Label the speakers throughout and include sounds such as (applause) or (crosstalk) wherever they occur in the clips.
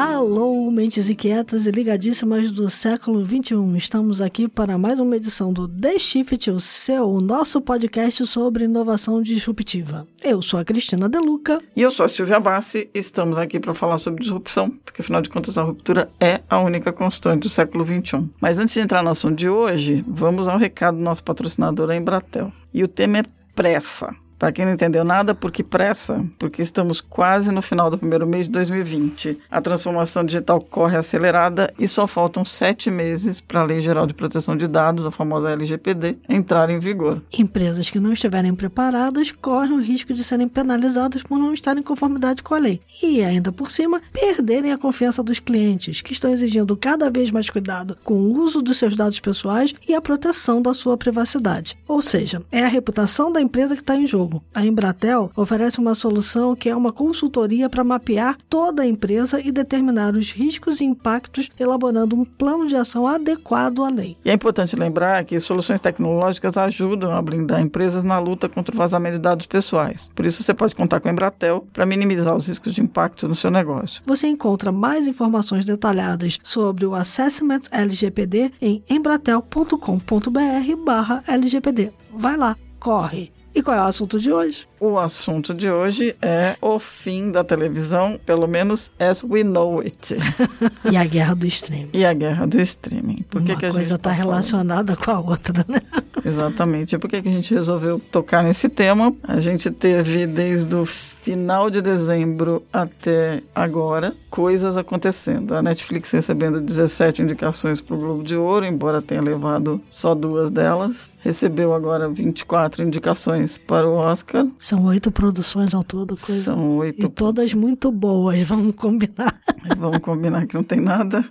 Speaker 1: Alô, mentes inquietas e ligadíssimas do século 21. Estamos aqui para mais uma edição do The Shift, o seu, o nosso podcast sobre inovação disruptiva. Eu sou a Cristina Deluca.
Speaker 2: E eu sou a Silvia Bassi. Estamos aqui para falar sobre disrupção, porque afinal de contas a ruptura é a única constante do século 21. Mas antes de entrar no assunto de hoje, vamos ao recado do nosso patrocinador, a Embratel. E o tema é pressa. Para quem não entendeu nada, por que pressa? Porque estamos quase no final do primeiro mês de 2020. A transformação digital corre acelerada e só faltam sete meses para a Lei Geral de Proteção de Dados, a famosa LGPD, entrar em vigor.
Speaker 1: Empresas que não estiverem preparadas correm o risco de serem penalizadas por não estarem em conformidade com a lei. E ainda por cima, perderem a confiança dos clientes, que estão exigindo cada vez mais cuidado com o uso dos seus dados pessoais e a proteção da sua privacidade. Ou seja, é a reputação da empresa que está em jogo jogo. A Embratel oferece uma solução que é uma consultoria para mapear toda a empresa e determinar os riscos e impactos, elaborando um plano de ação adequado à lei.
Speaker 2: E é importante lembrar que soluções tecnológicas ajudam a blindar empresas na luta contra o vazamento de dados pessoais. Por isso, você pode contar com a Embratel para minimizar os riscos de impacto no seu negócio.
Speaker 1: Você encontra mais informações detalhadas sobre o Assessment LGPD em embratel.com.br/lgpd. Vai lá, corre! E qual é o assunto de hoje?
Speaker 2: O assunto de hoje é o fim da televisão, pelo menos as we know it. (laughs)
Speaker 1: e a guerra do streaming.
Speaker 2: E a guerra do streaming.
Speaker 1: Por que Uma que a coisa está tá relacionada com a outra, né? (laughs)
Speaker 2: Exatamente. Por que, que a gente resolveu tocar nesse tema? A gente teve desde o final de dezembro até agora coisas acontecendo. A Netflix recebendo 17 indicações para o Globo de Ouro, embora tenha levado só duas delas. Recebeu agora 24 indicações para o Oscar.
Speaker 1: São oito produções ao todo.
Speaker 2: Coisa. São oito.
Speaker 1: E todas muito boas, (laughs) vamos combinar.
Speaker 2: Vamos combinar que não tem nada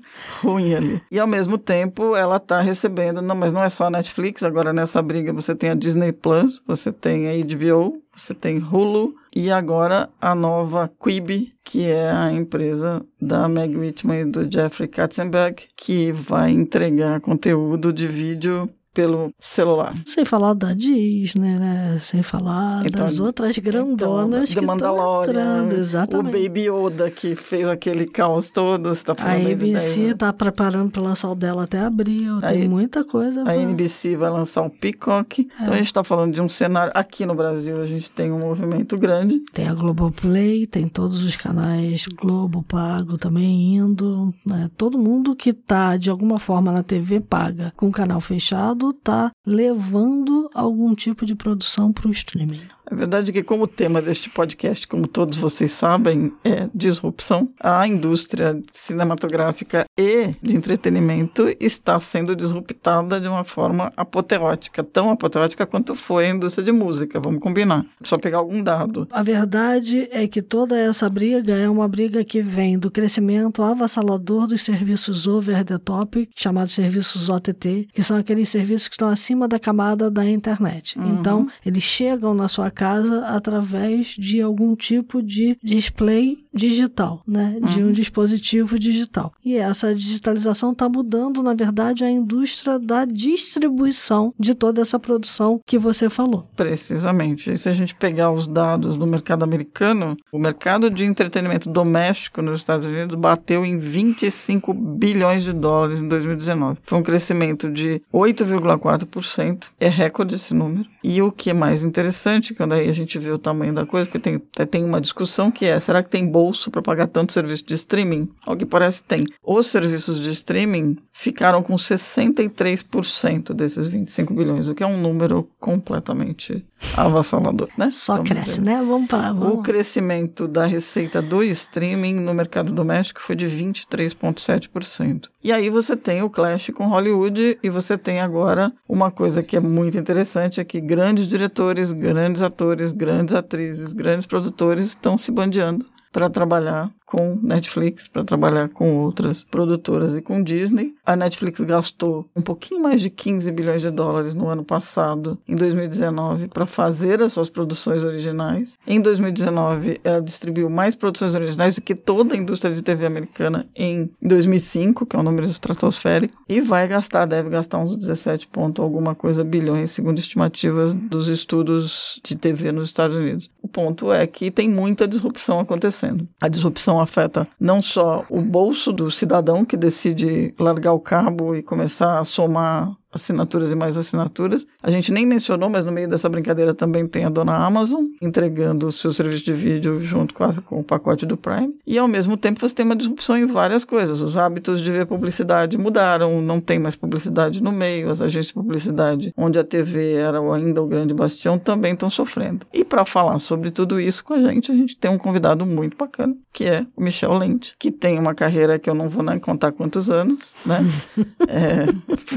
Speaker 2: ruim ali. E ao mesmo tempo ela está recebendo, não, mas não é só a Netflix, agora nessa briga você tem a Disney Plus, você tem a HBO, você tem Hulu e agora a nova Quibi, que é a empresa da Meg Whitman e do Jeffrey Katzenberg, que vai entregar conteúdo de vídeo pelo celular.
Speaker 1: Sem falar da Disney, né? Sem falar então, das outras grandonas
Speaker 2: então,
Speaker 1: que
Speaker 2: Mandalorian,
Speaker 1: entrando, exatamente.
Speaker 2: O Baby Yoda que fez aquele caos todo, está falando
Speaker 1: A ABC está preparando para lançar o dela até abril, tem a, muita coisa.
Speaker 2: A
Speaker 1: pra...
Speaker 2: NBC vai lançar o Peacock. É. Então a gente está falando de um cenário aqui no Brasil, a gente tem um movimento grande.
Speaker 1: Tem a Globoplay, tem todos os canais Globo pago também indo, né? Todo mundo que está de alguma forma na TV paga com o canal fechado está levando algum tipo de produção para o streaming.
Speaker 2: É verdade que, como tema deste podcast, como todos vocês sabem, é disrupção. A indústria cinematográfica e de entretenimento está sendo disruptada de uma forma apoteótica, tão apoteótica quanto foi a indústria de música, vamos combinar. Só pegar algum dado.
Speaker 1: A verdade é que toda essa briga é uma briga que vem do crescimento avassalador dos serviços over the top, chamados serviços OTT, que são aqueles serviços que estão acima da camada da internet. Uhum. Então, eles chegam na sua casa através de algum tipo de display digital, né? De um uhum. dispositivo digital. E essa digitalização está mudando, na verdade, a indústria da distribuição de toda essa produção que você falou.
Speaker 2: Precisamente. E se a gente pegar os dados do mercado americano, o mercado de entretenimento doméstico nos Estados Unidos bateu em 25 bilhões de dólares em 2019. Foi um crescimento de 8,4%. É recorde esse número. E o que é mais interessante, que quando aí a gente vê o tamanho da coisa, porque tem, tem uma discussão que é, será que tem bolso para pagar tanto serviço de streaming? Ao que parece tem. Os serviços de streaming ficaram com 63% desses 25 bilhões, o que é um número completamente avassalador, né?
Speaker 1: Só Vamos cresce, ver. né? Vamos para
Speaker 2: O crescimento da receita do streaming no mercado doméstico foi de 23,7%. E aí você tem o clash com Hollywood e você tem agora uma coisa que é muito interessante, é que grandes diretores, grandes atores, grandes atrizes, grandes produtores estão se bandeando para trabalhar com Netflix para trabalhar com outras produtoras e com Disney. A Netflix gastou um pouquinho mais de 15 bilhões de dólares no ano passado, em 2019, para fazer as suas produções originais. Em 2019, ela distribuiu mais produções originais do que toda a indústria de TV americana em 2005, que é um número estratosférico, e vai gastar, deve gastar uns 17 ponto alguma coisa bilhões, segundo estimativas dos estudos de TV nos Estados Unidos. O ponto é que tem muita disrupção acontecendo. A disrupção afeta não só o bolso do cidadão que decide largar o cabo e começar a somar assinaturas e mais assinaturas. A gente nem mencionou, mas no meio dessa brincadeira também tem a dona Amazon entregando o seu serviço de vídeo junto com, a, com o pacote do Prime. E ao mesmo tempo você tem uma disrupção em várias coisas. Os hábitos de ver publicidade mudaram, não tem mais publicidade no meio, as agências de publicidade, onde a TV era ainda o grande bastião, também estão sofrendo. E para falar sobre tudo isso com a gente, a gente tem um convidado muito bacana, que é o Michel Lente, que tem uma carreira que eu não vou nem contar quantos anos, né? (laughs) é,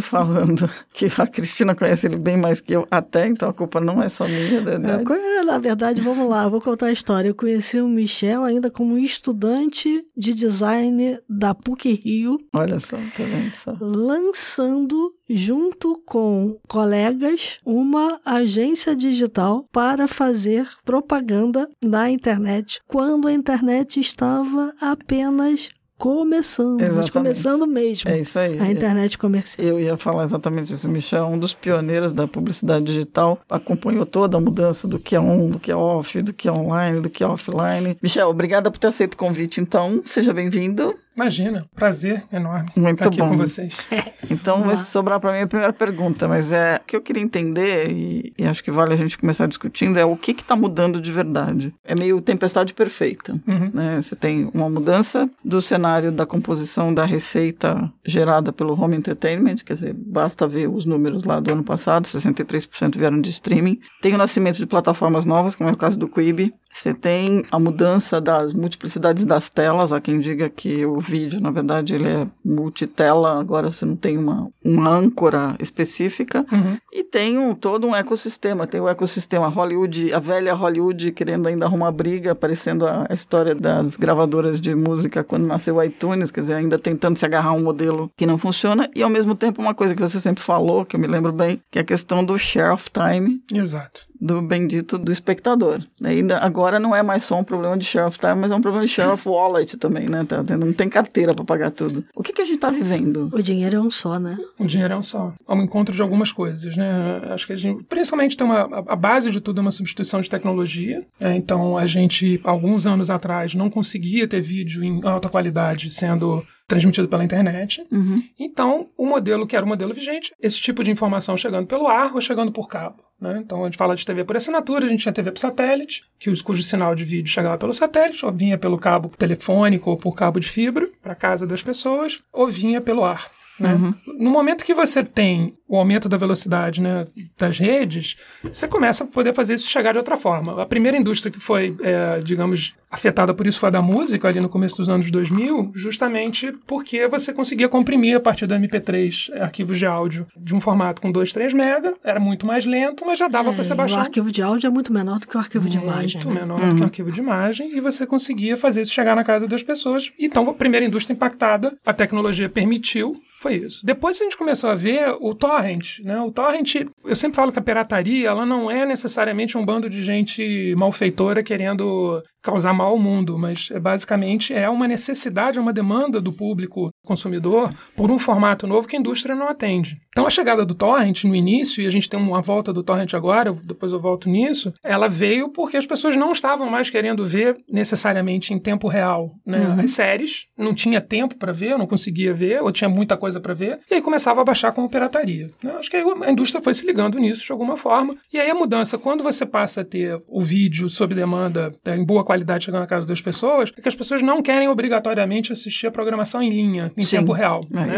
Speaker 2: falando (laughs) que a Cristina conhece ele bem mais que eu até, então a culpa não é só minha,
Speaker 1: verdade. Eu, na verdade, vamos lá, vou contar a história. Eu conheci o Michel ainda como estudante de design da PUC Rio.
Speaker 2: Olha só, tá vendo só.
Speaker 1: Lançando junto com colegas uma agência digital para fazer propaganda na internet, quando a internet estava apenas começando, exatamente. mas começando mesmo.
Speaker 2: É isso aí.
Speaker 1: A internet comercial.
Speaker 2: Eu ia falar exatamente isso. O Michel é um dos pioneiros da publicidade digital, acompanhou toda a mudança do que é on, do que é off, do que é online, do que é offline. Michel, obrigada por ter aceito o convite, então. Seja bem-vindo.
Speaker 3: Imagina, prazer enorme
Speaker 2: Muito
Speaker 3: estar aqui
Speaker 2: bom.
Speaker 3: com vocês. (laughs)
Speaker 2: Então vai sobrar para mim a primeira pergunta, mas é o que eu queria entender e, e, acho que vale a gente começar discutindo é o que está mudando de verdade. É meio tempestade perfeita, uhum. né? Você tem uma mudança do cenário da composição da receita gerada pelo home entertainment, quer dizer, basta ver os números lá do ano passado, 63% vieram de streaming. Tem o nascimento de plataformas novas, como é o caso do Quibi. Você tem a mudança das multiplicidades das telas, há quem diga que o vídeo, na verdade, ele é multitela, agora você não tem uma, uma âncora específica. Uhum. E tem um, todo um ecossistema, tem o ecossistema Hollywood, a velha Hollywood querendo ainda arrumar briga, aparecendo a, a história das gravadoras de música quando nasceu o iTunes, quer dizer, ainda tentando se agarrar a um modelo que não funciona, e ao mesmo tempo uma coisa que você sempre falou, que eu me lembro bem, que é a questão do share of time.
Speaker 3: Exato
Speaker 2: do bendito do espectador. Ainda agora não é mais só um problema de share of time, mas é um problema de share of wallet também, né? Tá, não tem carteira para pagar tudo. O que, que a gente está vivendo?
Speaker 1: O dinheiro é um só, né?
Speaker 3: O dinheiro é um só. É um encontro de algumas coisas, né? Acho que a gente, principalmente, tem uma a base de tudo é uma substituição de tecnologia. É, então a gente alguns anos atrás não conseguia ter vídeo em alta qualidade sendo transmitido pela internet. Uhum. Então, o modelo que era o modelo vigente, esse tipo de informação chegando pelo ar ou chegando por cabo. Né? Então, a gente fala de TV por assinatura, a gente tinha TV por satélite, que, cujo sinal de vídeo chegava pelo satélite, ou vinha pelo cabo telefônico ou por cabo de fibra para casa das pessoas, ou vinha pelo ar. Né? Uhum. No momento que você tem o aumento da velocidade né, das redes, você começa a poder fazer isso chegar de outra forma. A primeira indústria que foi, é, digamos, afetada por isso foi a da música, ali no começo dos anos 2000, justamente porque você conseguia comprimir a partir do MP3 arquivos de áudio de um formato com 2, 3 mega, era muito mais lento, mas já dava é, para você baixar. O
Speaker 1: arquivo de áudio é muito menor do que o arquivo
Speaker 3: muito
Speaker 1: de imagem.
Speaker 3: Muito menor uhum. do que o arquivo de imagem, e você conseguia fazer isso chegar na casa das pessoas. Então, a primeira indústria impactada, a tecnologia permitiu foi isso. Depois a gente começou a ver o torrent, né? O torrent, eu sempre falo que a pirataria, ela não é necessariamente um bando de gente malfeitora querendo causar mal ao mundo, mas é, basicamente é uma necessidade, é uma demanda do público consumidor por um formato novo que a indústria não atende. Então a chegada do torrent no início, e a gente tem uma volta do torrent agora, depois eu volto nisso, ela veio porque as pessoas não estavam mais querendo ver necessariamente em tempo real né? Uhum. as séries, não tinha tempo para ver, não conseguia ver, ou tinha muita coisa para ver, e aí começava a baixar como pirataria. Né? Acho que a indústria foi se ligando nisso de alguma forma, e aí a mudança, quando você passa a ter o vídeo sob demanda né, em boa qualidade chegando na casa das pessoas, é que as pessoas não querem obrigatoriamente assistir a programação em linha, em Sim, tempo real. É né?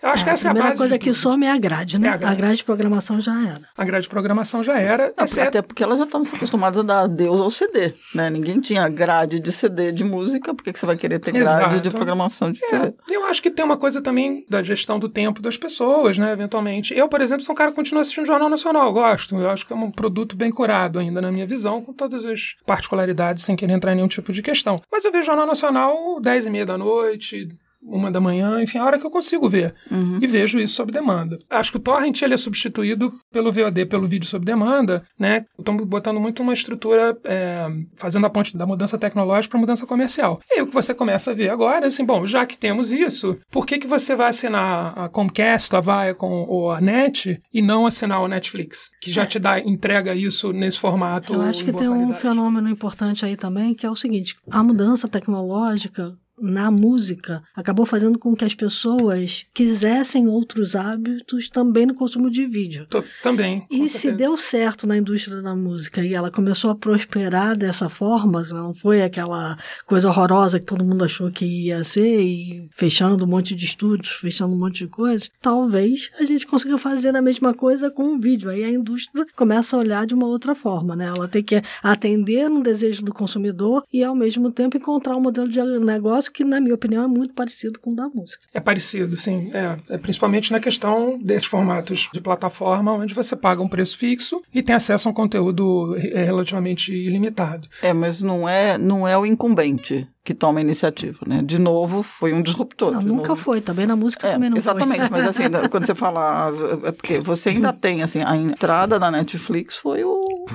Speaker 1: Eu acho é, que essa é a base. coisa que some é a grade, né? É a, grade. a grade de programação já era.
Speaker 3: A grade de programação já era.
Speaker 2: Não, exceto... Até porque elas já estavam acostumadas a dar adeus ao CD, né? Ninguém tinha grade de CD de música, por que você vai querer ter grade Exato. de programação de
Speaker 3: é, Eu acho que tem uma coisa também da gestão do tempo das pessoas, né? Eventualmente. Eu, por exemplo, sou um cara que continua assistindo Jornal Nacional, gosto. Eu acho que é um produto bem curado ainda, na minha visão, com todas as particularidades, sem querer entrar em nenhum tipo de questão. Mas eu vejo Jornal Nacional 10 e meia da noite, uma da manhã, enfim, a hora que eu consigo ver.
Speaker 2: Uhum.
Speaker 3: E vejo isso sob demanda. Acho que o torrent ele é substituído pelo VOD, pelo vídeo sob demanda, né? Estamos botando muito uma estrutura, é, fazendo a ponte da mudança tecnológica para mudança comercial. E aí o que você começa a ver agora é assim, bom, já que temos isso, por que, que você vai assinar a Comcast, a Viacom ou a NET e não assinar o Netflix, que já te dá, entrega isso nesse formato
Speaker 1: Eu acho que tem um
Speaker 3: qualidade?
Speaker 1: fenômeno importante aí também, que é o seguinte: a mudança tecnológica na música acabou fazendo com que as pessoas quisessem outros hábitos também no consumo de vídeo.
Speaker 3: Tô- também.
Speaker 1: E se deu certo na indústria da música e ela começou a prosperar dessa forma, não foi aquela coisa horrorosa que todo mundo achou que ia ser, e fechando um monte de estúdios, fechando um monte de coisas, talvez a gente consiga fazer a mesma coisa com um vídeo. Aí a indústria começa a olhar de uma outra forma, né? Ela tem que atender no desejo do consumidor e, ao mesmo tempo, encontrar um modelo de negócio que, na minha opinião, é muito parecido com o da música.
Speaker 3: É parecido, sim. É, é principalmente na questão desses formatos de plataforma, onde você paga um preço fixo e tem acesso a um conteúdo é, relativamente ilimitado.
Speaker 2: É, mas não é, não é o incumbente que toma a iniciativa, né? De novo, foi um disruptor.
Speaker 1: Não,
Speaker 2: de
Speaker 1: nunca
Speaker 2: novo.
Speaker 1: foi, também na música
Speaker 2: É,
Speaker 1: também não
Speaker 2: exatamente,
Speaker 1: foi.
Speaker 2: mas assim, (laughs) quando você fala. É porque você ainda tem, assim, a entrada da Netflix foi o.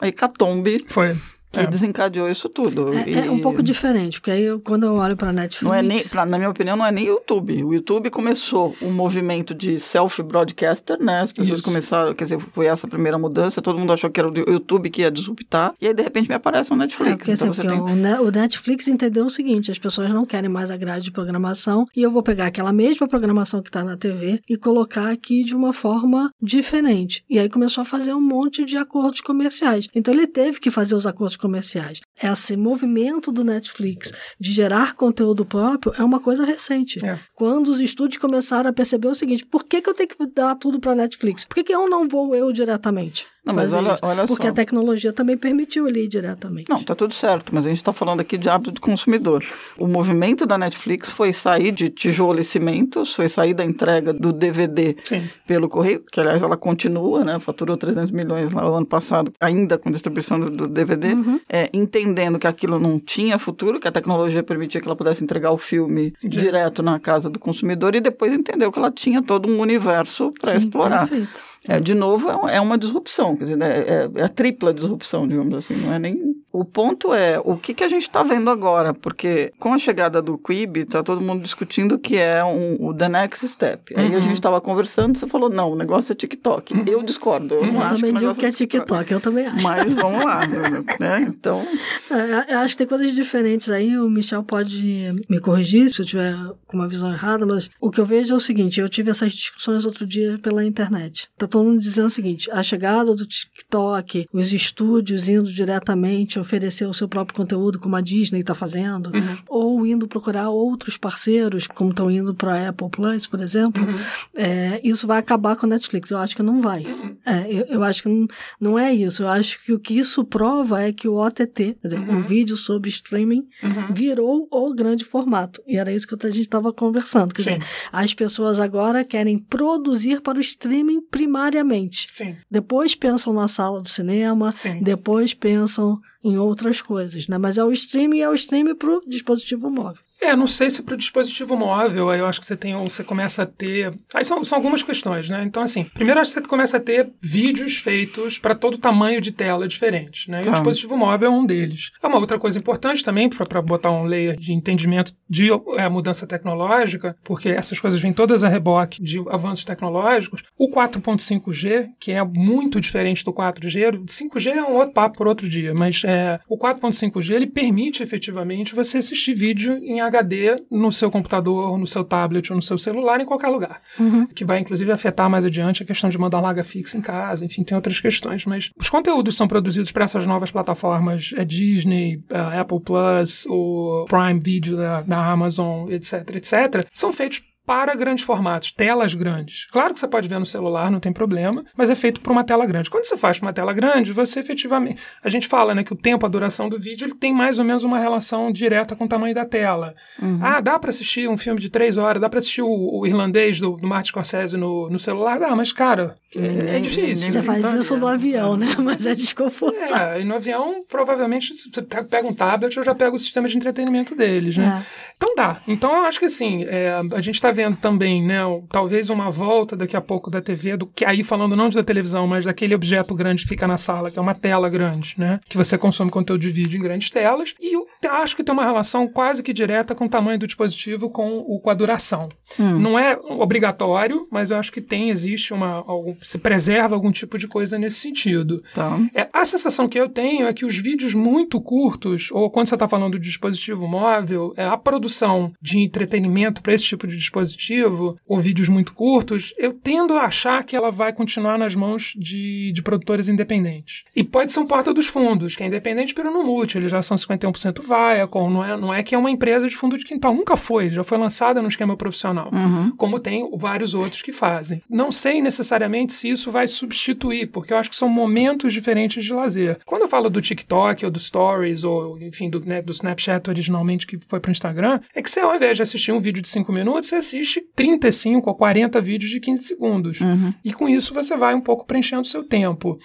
Speaker 2: A hecatombe
Speaker 3: Foi.
Speaker 2: Que
Speaker 3: É.
Speaker 2: desencadeou isso tudo.
Speaker 1: É, é um
Speaker 2: E
Speaker 1: pouco diferente, porque aí eu- quando eu olho para Netflix.
Speaker 2: Não é nem, pra- na minha opinião, não é nem YouTube. O YouTube começou um movimento de self-broadcaster, né? As pessoas
Speaker 3: Isso.
Speaker 2: começaram, quer dizer, foi essa a primeira mudança, todo mundo achou que era o YouTube que ia disruptar, e aí de repente me aparece um
Speaker 1: É,
Speaker 2: Netflix.
Speaker 1: porque, assim,
Speaker 2: então você
Speaker 1: porque
Speaker 2: tem.
Speaker 1: o, o Netflix entendeu o seguinte: as pessoas não querem mais a grade de programação e eu vou pegar aquela mesma programação que está na TV e colocar aqui de uma forma diferente. E aí começou a fazer um monte de acordos comerciais. Então ele teve que fazer os acordos comerciais. Esse movimento do Netflix de gerar conteúdo próprio é uma coisa recente.
Speaker 3: É.
Speaker 1: Quando os estúdios começaram a perceber o seguinte: por que, que eu tenho que dar tudo para Netflix? Por que, que eu não vou eu diretamente?
Speaker 2: Não, mas olha- olha
Speaker 1: Porque
Speaker 2: só.
Speaker 1: a tecnologia também permitiu ele ir diretamente.
Speaker 2: Não, tá tudo certo, mas a gente está falando aqui de hábito do consumidor. O movimento da Netflix foi sair de tijolo e cimentos, foi sair da entrega do DVD
Speaker 3: Sim.
Speaker 2: pelo correio, que aliás ela continua, né? Faturou 300 milhões lá o ano passado, ainda com distribuição do, do DVD, é, entendendo que aquilo não tinha futuro, que a tecnologia permitia que ela pudesse entregar o filme direto na casa do consumidor e depois entendeu que ela tinha todo um universo para
Speaker 1: Sim,
Speaker 2: explorar.
Speaker 1: Perfeito.
Speaker 2: É, de novo, é é uma disrupção, quer dizer, né, é, é a tripla disrupção, digamos assim, não é nem... O ponto é, o que, que a gente está vendo agora? Porque com a chegada do Quibi, está todo mundo discutindo que é um, o the next step. Aí a gente estava conversando, você falou, não, o negócio é TikTok. Eu discordo, eu não
Speaker 1: Eu
Speaker 2: acho
Speaker 1: também
Speaker 2: que
Speaker 1: digo que é TikTok, eu também acho.
Speaker 2: Mas vamos lá, (laughs) né? Então,
Speaker 1: É, eu acho que tem coisas diferentes aí, o Michel pode me corrigir se eu tiver com uma visão errada, mas o que eu vejo é o seguinte, eu tive essas discussões outro dia pela internet. Tá todo mundo dizendo o seguinte, a chegada do TikTok, os estúdios indo diretamente oferecer o seu próprio conteúdo, como a Disney está fazendo, ou indo procurar outros parceiros, como estão indo para a Apple Plus, por exemplo, é, isso vai acabar com a Netflix. Eu acho que não vai. É, eu, eu acho que não, não é isso. Eu acho que o que isso prova é que o OTT, quer dizer, o vídeo sobre streaming, virou o grande formato. E era isso que a gente estava conversando. Quer
Speaker 3: Sim.
Speaker 1: dizer, as pessoas agora querem produzir para o streaming primariamente.
Speaker 3: Sim.
Speaker 1: Depois pensam na sala do cinema,
Speaker 3: Sim.
Speaker 1: depois pensam em outras coisas, né? Mas é o streaming é o streaming para o dispositivo móvel.
Speaker 3: É, não sei se para o dispositivo móvel, aí eu acho que você tem, você começa a ter. Aí são, são algumas questões, né? Então, assim, primeiro acho que você começa a ter vídeos feitos para todo tamanho de tela diferente, né? E o
Speaker 2: Tá.
Speaker 3: dispositivo móvel é um deles. É uma outra coisa importante também, para botar um layer de entendimento de é, mudança tecnológica, porque essas coisas vêm todas a reboque de avanços tecnológicos. O 4.5G, que é muito diferente do 4G, o 5G é um outro papo por outro dia, mas é, o 4.5G ele permite efetivamente você assistir vídeo em HD no seu computador, no seu tablet ou no seu celular, em qualquer lugar. Que vai, inclusive, afetar mais adiante a questão de mandar larga fixa em casa, enfim, tem outras questões. Mas os conteúdos são produzidos para essas novas plataformas, é Disney, a Apple Plus, o Prime Video da, da Amazon, etc, etc, são feitos para grandes formatos, telas grandes. Claro que você pode ver no celular, não tem problema, mas é feito para uma tela grande. Quando você faz para uma tela grande, você efetivamente. A gente fala né, que o tempo, a duração do vídeo, ele tem mais ou menos uma relação direta com o tamanho da tela. Ah, dá para assistir um filme de três horas, dá para assistir o, o irlandês do, do Martin Scorsese no, no celular? Dá, mas, cara, É, é difícil.
Speaker 1: Você faz isso no avião, né? (laughs) Mas é desconfortável.
Speaker 3: É, e no avião, provavelmente, você pega um tablet, eu já pego o sistema de entretenimento deles, né? É. Então dá. Então eu acho que assim, é, a gente está vendo também, né, talvez uma volta daqui a pouco da TV, do que aí falando não da televisão, mas daquele objeto grande que fica na sala, que é uma tela grande, né? Que você consome conteúdo de vídeo em grandes telas. E eu acho que tem uma relação quase que direta com o tamanho do dispositivo com, o, com a duração. Hum. Não é obrigatório, mas eu acho que tem, existe uma. Algum, se preserva algum tipo de coisa nesse sentido.
Speaker 2: Tá.
Speaker 3: É, a sensação que eu tenho é que os vídeos muito curtos, ou quando você está falando de dispositivo móvel, é, a produção de entretenimento para esse tipo de dispositivo, ou vídeos muito curtos, eu tendo a achar que ela vai continuar nas mãos de, de produtores independentes. E pode ser um porta dos fundos, que é independente pelo não multi, eles já são 51% Viacom, não é, não é que é uma empresa de fundo de quintal, nunca foi, já foi lançada no esquema profissional,
Speaker 2: uhum.
Speaker 3: como tem vários outros que fazem. Não sei necessariamente se isso vai substituir, porque eu acho que são momentos diferentes de lazer. Quando eu falo do TikTok ou do Stories, ou enfim, do, né, do Snapchat originalmente que foi para o Instagram, é que você, ao invés de assistir um vídeo de 5 minutos, você assiste 35 ou 40 vídeos de 15 segundos.
Speaker 2: Uhum.
Speaker 3: E com isso você vai um pouco preenchendo o seu tempo.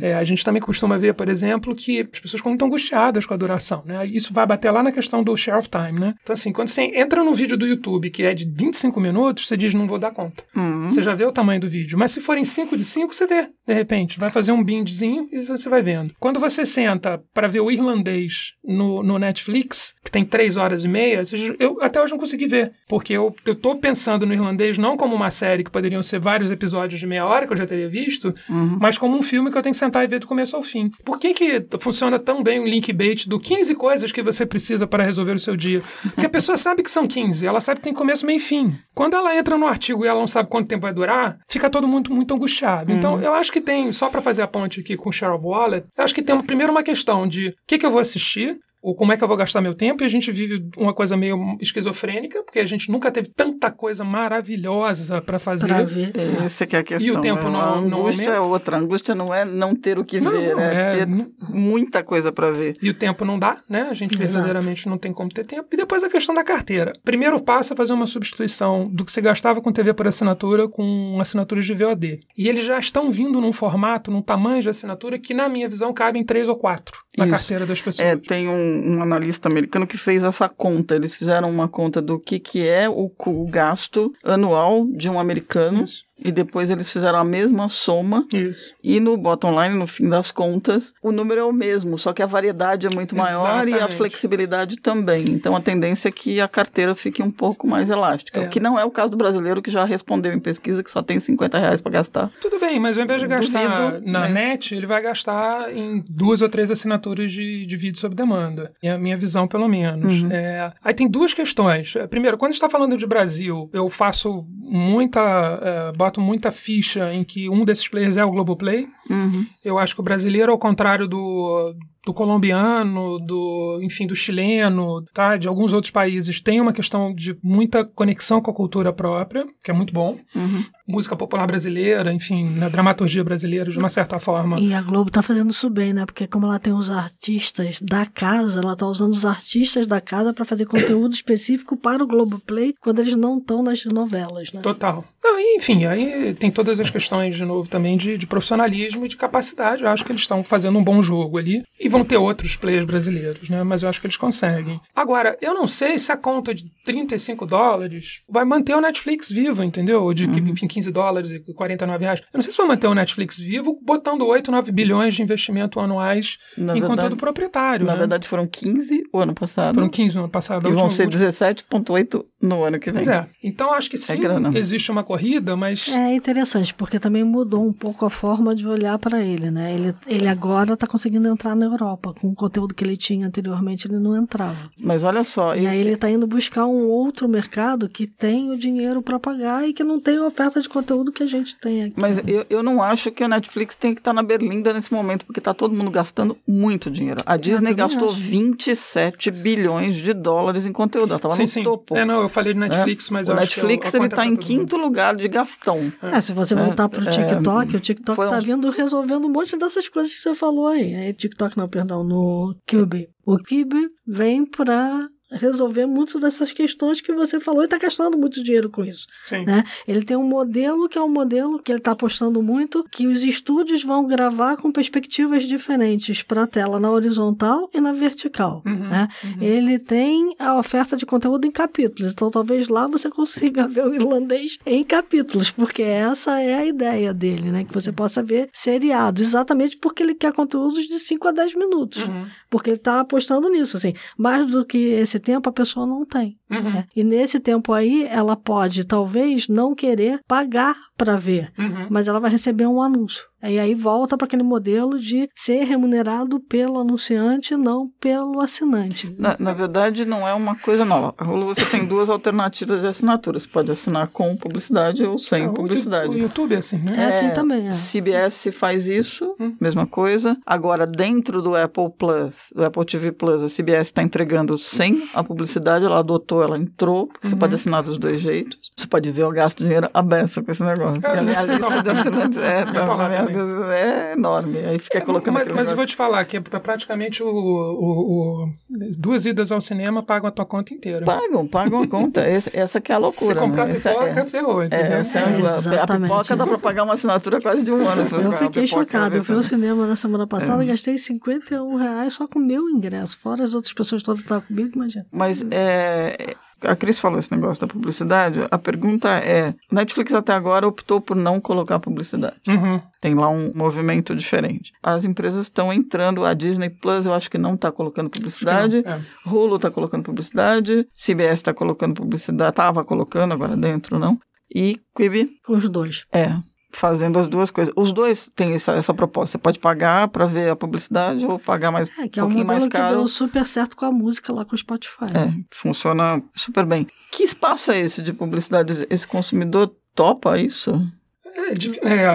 Speaker 3: É, a gente também costuma ver, por exemplo, que as pessoas ficam muito angustiadas com a duração. Né? Isso vai bater lá na questão do share of time. Né? Então, assim, quando você entra num vídeo do YouTube que é de 25 minutos, você diz, não vou dar conta.
Speaker 2: Uhum.
Speaker 3: Você já vê o tamanho do vídeo. Mas se forem 5 de 5, você vê, de repente. Vai fazer um bingezinho e você vai vendo. Quando você senta para ver o irlandês no, no Netflix, que tem 3 horas e meia, eu até hoje não consegui ver. Porque eu, eu tô pensando no irlandês não como uma série que poderiam ser vários episódios de meia hora, que eu já teria visto,
Speaker 2: uhum.
Speaker 3: mas como um filme que eu tenho que sentar e ver do começo ao fim. Por que, que funciona tão bem o link bait do 15 coisas que você precisa para resolver o seu dia? Porque a pessoa sabe que são 15, ela sabe que tem começo, meio e fim. Quando ela entra no artigo e ela não sabe quanto tempo vai durar, fica todo mundo muito angustiado. Então, uhum. Então, eu acho que tem, só para fazer a ponte aqui com o Share of Wallet, eu acho que tem primeiro uma questão de o que, que eu vou assistir, ou como é que eu vou gastar meu tempo, e a gente vive uma coisa meio esquizofrênica, porque a gente nunca teve tanta coisa maravilhosa para fazer.
Speaker 1: Pra ver.
Speaker 2: Essa que é a questão.
Speaker 3: E o tempo
Speaker 2: né?
Speaker 3: não,
Speaker 2: A angústia
Speaker 3: não
Speaker 2: é outra. A angústia não é não ter o que
Speaker 3: não,
Speaker 2: ver,
Speaker 3: não,
Speaker 2: é,
Speaker 3: é
Speaker 2: ter muita coisa para ver.
Speaker 3: E o tempo não dá, né? A gente
Speaker 1: Exato.
Speaker 3: verdadeiramente não tem como ter tempo. E depois a questão da carteira. Primeiro passo é fazer uma substituição do que você gastava com TV por assinatura com assinaturas de VOD. E eles já estão vindo num formato, num tamanho de assinatura que, na minha visão, cabe em três ou quatro na
Speaker 2: Isso.
Speaker 3: carteira das pessoas.
Speaker 2: É, tem um, um analista americano que fez essa conta. Eles fizeram uma conta do que, que é o, o gasto anual de um americano.
Speaker 3: Isso.
Speaker 2: E depois eles fizeram a mesma soma.
Speaker 3: Isso.
Speaker 2: E no bottom line, no fim das contas, o número é o mesmo, só que a variedade é muito maior e a
Speaker 3: Exatamente.
Speaker 2: flexibilidade também. Então a tendência é que a carteira fique um pouco mais elástica.
Speaker 3: É.
Speaker 2: O que não é o caso do brasileiro, que já respondeu em pesquisa que só tem 50 reais para gastar.
Speaker 3: Tudo bem, mas ao invés de gastar
Speaker 2: Duvido,
Speaker 3: na
Speaker 2: mas-
Speaker 3: net, ele vai gastar em duas ou três assinaturas de, de vídeo sob demanda. É a minha visão, pelo menos.
Speaker 2: Uhum.
Speaker 3: É, aí tem duas questões. Primeiro, quando a gente está falando de Brasil, eu faço muita. é, boto muita ficha em que um desses players é o Globoplay.
Speaker 2: Uhum.
Speaker 3: Eu acho que o brasileiro, ao contrário do, do colombiano, do, enfim, do chileno, tá? de alguns outros países, tem uma questão de muita conexão com a cultura própria, que é muito bom.
Speaker 2: Uhum.
Speaker 3: Música popular brasileira, enfim, na dramaturgia brasileira, de uma certa forma.
Speaker 1: E a Globo tá fazendo isso bem, né? Porque como ela tem os artistas da casa, ela tá usando os artistas da casa para fazer conteúdo específico para o Globoplay quando eles não estão nas novelas, né?
Speaker 3: Total. Não, e, enfim, aí tem todas as questões, de novo, também de, de profissionalismo e de capacidade. Eu acho que eles estão fazendo um bom jogo ali. E vão ter outros players brasileiros, né? Mas eu acho que eles conseguem. Agora, eu não sei se a conta de 35 dólares vai manter o Netflix vivo, entendeu? Ou de, enfim, 15 dólares e 49 reais. Eu não sei se vai manter o Netflix vivo botando 8, 9 bilhões de investimento anuais
Speaker 2: Na
Speaker 3: em
Speaker 2: verdade-
Speaker 3: conteúdo proprietário,
Speaker 2: Na
Speaker 3: né?
Speaker 2: verdade, foram 15 o ano passado.
Speaker 3: Foram 15 no ano passado.
Speaker 2: E vão ser 17,8 no ano que vem.
Speaker 3: Pois é. Então, acho que sim,
Speaker 2: grana.
Speaker 3: existe uma corrida, mas...
Speaker 1: É interessante, porque também mudou um pouco a forma de olhar para ele, né? Ele, ele agora tá conseguindo entrar na Europa. Com o conteúdo que ele tinha anteriormente, ele não entrava.
Speaker 2: Mas olha só,
Speaker 1: E aí
Speaker 2: esse-
Speaker 1: ele tá indo buscar um outro mercado que tem o dinheiro para pagar e que não tem a oferta de conteúdo que a gente tem aqui.
Speaker 2: Mas eu, eu não acho que a Netflix tem que estar na berlinda nesse momento, porque tá todo mundo gastando muito dinheiro. A Disney gastou
Speaker 1: acho.
Speaker 2: 27 bilhões de dólares em conteúdo. Ela tava
Speaker 3: sim,
Speaker 2: no
Speaker 3: sim.
Speaker 2: topo.
Speaker 3: É, não, eu falei de
Speaker 2: né?
Speaker 3: Netflix, mas
Speaker 2: o
Speaker 3: eu acho que
Speaker 2: Netflix
Speaker 3: a
Speaker 2: ele
Speaker 3: conta
Speaker 2: tá
Speaker 3: é
Speaker 2: em
Speaker 3: mundo.
Speaker 2: quinto lugar de gastão.
Speaker 1: É, se você voltar pro TikTok, o TikTok
Speaker 2: foi
Speaker 1: tá
Speaker 2: um-
Speaker 1: vindo resolvendo um monte dessas coisas que você falou aí. É, TikTok não, perdão, no Cube. O Cube vem pra resolver muitas dessas questões que você falou e está gastando muito dinheiro com isso.
Speaker 3: Sim.
Speaker 1: Né? Ele tem um modelo que é um modelo que ele está apostando muito, que os estúdios vão gravar com perspectivas diferentes para a tela na horizontal e na vertical.
Speaker 3: Uhum,
Speaker 1: né? Ele tem a oferta de conteúdo em capítulos, então talvez lá você consiga (laughs) ver o irlandês em capítulos, porque essa é a ideia dele, né? Que você possa ver seriado, exatamente porque ele quer conteúdos de 5 a 10 minutos.
Speaker 3: Uhum.
Speaker 1: Porque ele está apostando nisso, assim. Mais do que esse tempo, a pessoa não tem.
Speaker 3: Uhum.
Speaker 1: né? E nesse tempo aí, ela pode, talvez, não querer pagar para ver,
Speaker 3: Uhum.
Speaker 1: mas ela vai receber um anúncio. E aí volta para aquele modelo de ser remunerado pelo anunciante, não pelo assinante.
Speaker 2: Na, na verdade, não é uma coisa nova. A Hulu você tem duas alternativas de assinatura. Você pode assinar com publicidade ou sem
Speaker 3: É,
Speaker 2: publicidade.
Speaker 3: O, YouTube é assim, né?
Speaker 1: É assim também, é.
Speaker 2: CBS faz isso,
Speaker 3: Hum.
Speaker 2: mesma coisa. Agora, dentro do Apple Plus, do Apple TV Plus, a CBS está entregando sem a publicidade. Ela adotou, ela entrou, porque você
Speaker 3: Uhum.
Speaker 2: pode assinar dos dois jeitos. Você pode ver, eu gasto dinheiro a beça com esse negócio. Porque a minha lista de assinantes é, meu
Speaker 3: também.
Speaker 2: Deus, é enorme. Aí fica colocando
Speaker 3: mas, mas eu vou te falar que é praticamente o, o- o- duas idas ao cinema pagam a tua conta inteira.
Speaker 2: Pagam, pagam a conta. (laughs) Essa, essa que é a loucura.
Speaker 3: Se comprar
Speaker 2: né? Essa
Speaker 3: pipoca,
Speaker 2: é,
Speaker 3: ferrou, entendeu?
Speaker 2: é, essa é a-
Speaker 1: É,
Speaker 2: a, pipoca dá pra pagar uma assinatura quase de um ano. se você
Speaker 1: Eu fiquei chocada. Eu fui ao cinema na semana passada, gastei 51 reais só com o meu ingresso, fora as outras pessoas todas que estavam comigo, imagina.
Speaker 2: Mas é, a Cris falou esse negócio da publicidade. A pergunta é: Netflix até agora optou por não colocar publicidade.
Speaker 3: Uhum.
Speaker 2: Tem lá um movimento diferente. As empresas estão entrando, a Disney Plus eu acho que não está colocando publicidade.
Speaker 3: É.
Speaker 2: Hulu está colocando publicidade, CBS está colocando publicidade, estava colocando agora dentro, não? E Quibi
Speaker 1: Com os dois.
Speaker 2: é fazendo as duas coisas. Os dois têm essa, essa proposta. Você pode pagar para ver a publicidade ou pagar mais
Speaker 1: É, que
Speaker 2: um
Speaker 1: é um
Speaker 2: pouquinho mais
Speaker 1: modelo que
Speaker 2: caro.
Speaker 1: deu super certo com a música lá com o Spotify.
Speaker 2: É, funciona super bem. Que espaço é esse de publicidade? Esse consumidor topa isso?
Speaker 3: É, dif- é,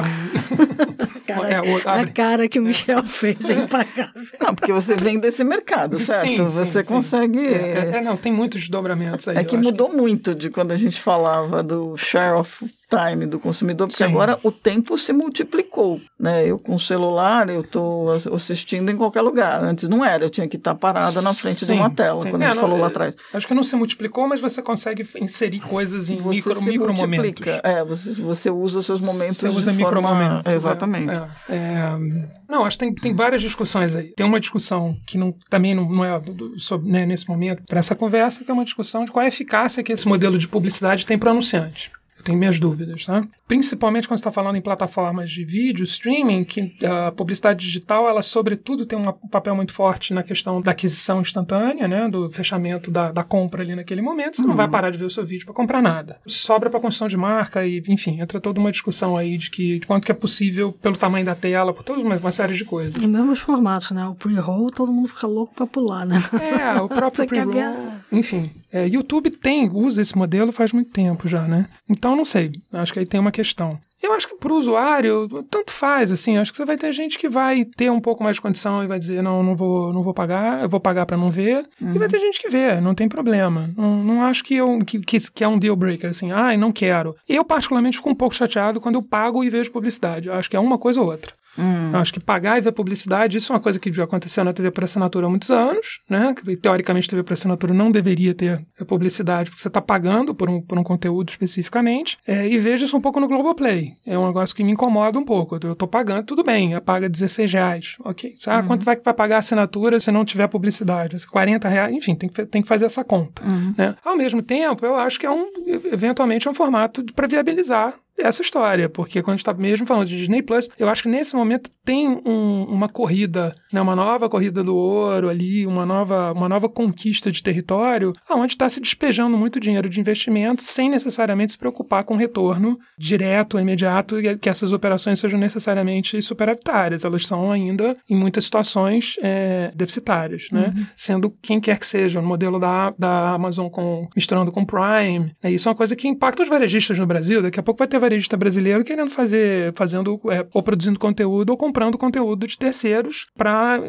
Speaker 3: (laughs)
Speaker 1: Cara,
Speaker 3: é, o-
Speaker 1: a
Speaker 3: abre.
Speaker 1: cara que o Michel fez é impagável. (laughs)
Speaker 2: Não, porque você vem desse mercado, certo?
Speaker 3: Sim, sim,
Speaker 2: você
Speaker 3: sim.
Speaker 2: consegue.
Speaker 3: É, é, não, tem muitos desdobramentos aí.
Speaker 2: É que mudou muito de quando a gente falava do share of time do consumidor, porque
Speaker 3: Sim.
Speaker 2: agora o tempo se multiplicou, né? Eu com o celular, eu tô ass- assistindo em qualquer lugar. Antes não era, eu tinha que estar parada na frente de
Speaker 3: Sim,
Speaker 2: uma tela,
Speaker 3: sim.
Speaker 2: quando
Speaker 3: É,
Speaker 2: a gente
Speaker 3: não,
Speaker 2: falou lá atrás.
Speaker 3: Acho que não se multiplicou, mas você consegue inserir coisas em
Speaker 2: Você
Speaker 3: micro, micro momentos.
Speaker 2: É, você, você usa os seus momentos
Speaker 3: Você usa
Speaker 2: de forma...
Speaker 3: micromomentos. é,
Speaker 2: Exatamente.
Speaker 3: é, é. não, acho que tem, tem várias discussões aí. Tem uma discussão que não, também não, não é sobre, né, nesse momento para essa conversa, que é uma discussão de qual é a eficácia que esse modelo de publicidade tem para o anunciante. Eu tenho minhas dúvidas, tá? Principalmente quando você está falando em plataformas de vídeo, streaming, que a publicidade digital, ela sobretudo tem um papel muito forte na questão da aquisição instantânea, né? Do fechamento da, da compra ali naquele momento. Você não vai parar de ver o seu vídeo para comprar nada. Sobra para construção de marca e, enfim, entra toda uma discussão aí de que de quanto que é possível pelo tamanho da tela, por toda uma, uma série de coisas.
Speaker 1: Em mesmos formatos, né? O pre-roll, todo mundo fica louco pra pular, né?
Speaker 3: É, o (laughs) próprio pre-roll. Enfim, é, YouTube tem, usa esse modelo faz muito tempo já, né? Então não sei. Acho que aí tem uma questão. Eu acho que para o usuário, tanto faz, assim. Acho que você vai ter gente que vai ter um pouco mais de condição e vai dizer, não, não vou, não vou pagar, eu vou pagar para não ver. E vai ter gente que vê, não tem problema. Não, não acho que, eu, que, que, que é um deal breaker, assim, ai, não quero. Eu, particularmente, fico um pouco chateado quando eu pago e vejo publicidade. Eu acho que é uma coisa ou outra. Eu acho que pagar e ver publicidade, isso é uma coisa que já aconteceu na TV por assinatura há muitos anos, né? Que, teoricamente, TV por assinatura não deveria ter publicidade, porque você está pagando por um, por um conteúdo especificamente. É, e vejo isso um pouco no Globoplay. É um negócio que me incomoda um pouco. Eu estou pagando, tudo bem, paga 16 reais. Ok. Ah, quanto vai que vai pagar a assinatura se não tiver publicidade? 40 reais, enfim, tem que, tem que fazer essa conta. Né? Ao mesmo tempo, eu acho que é um, eventualmente, é um formato para viabilizar essa história, porque quando a gente está mesmo falando de Disney Plus, eu acho que nesse momento tem um- uma corrida, né, uma nova corrida do ouro ali, uma nova, uma nova conquista de território, aonde está se despejando muito dinheiro de investimento sem necessariamente se preocupar com retorno direto, imediato, e que essas operações sejam necessariamente superavitárias. Elas são ainda, em muitas situações, é, deficitárias, né? Sendo quem quer que seja, o modelo da, da Amazon com, misturando com Prime. né? Isso é uma coisa que impacta os varejistas no Brasil. Daqui a pouco vai ter varejista brasileiro querendo fazer, fazendo, é, ou produzindo conteúdo ou comprando conteúdo de terceiros para,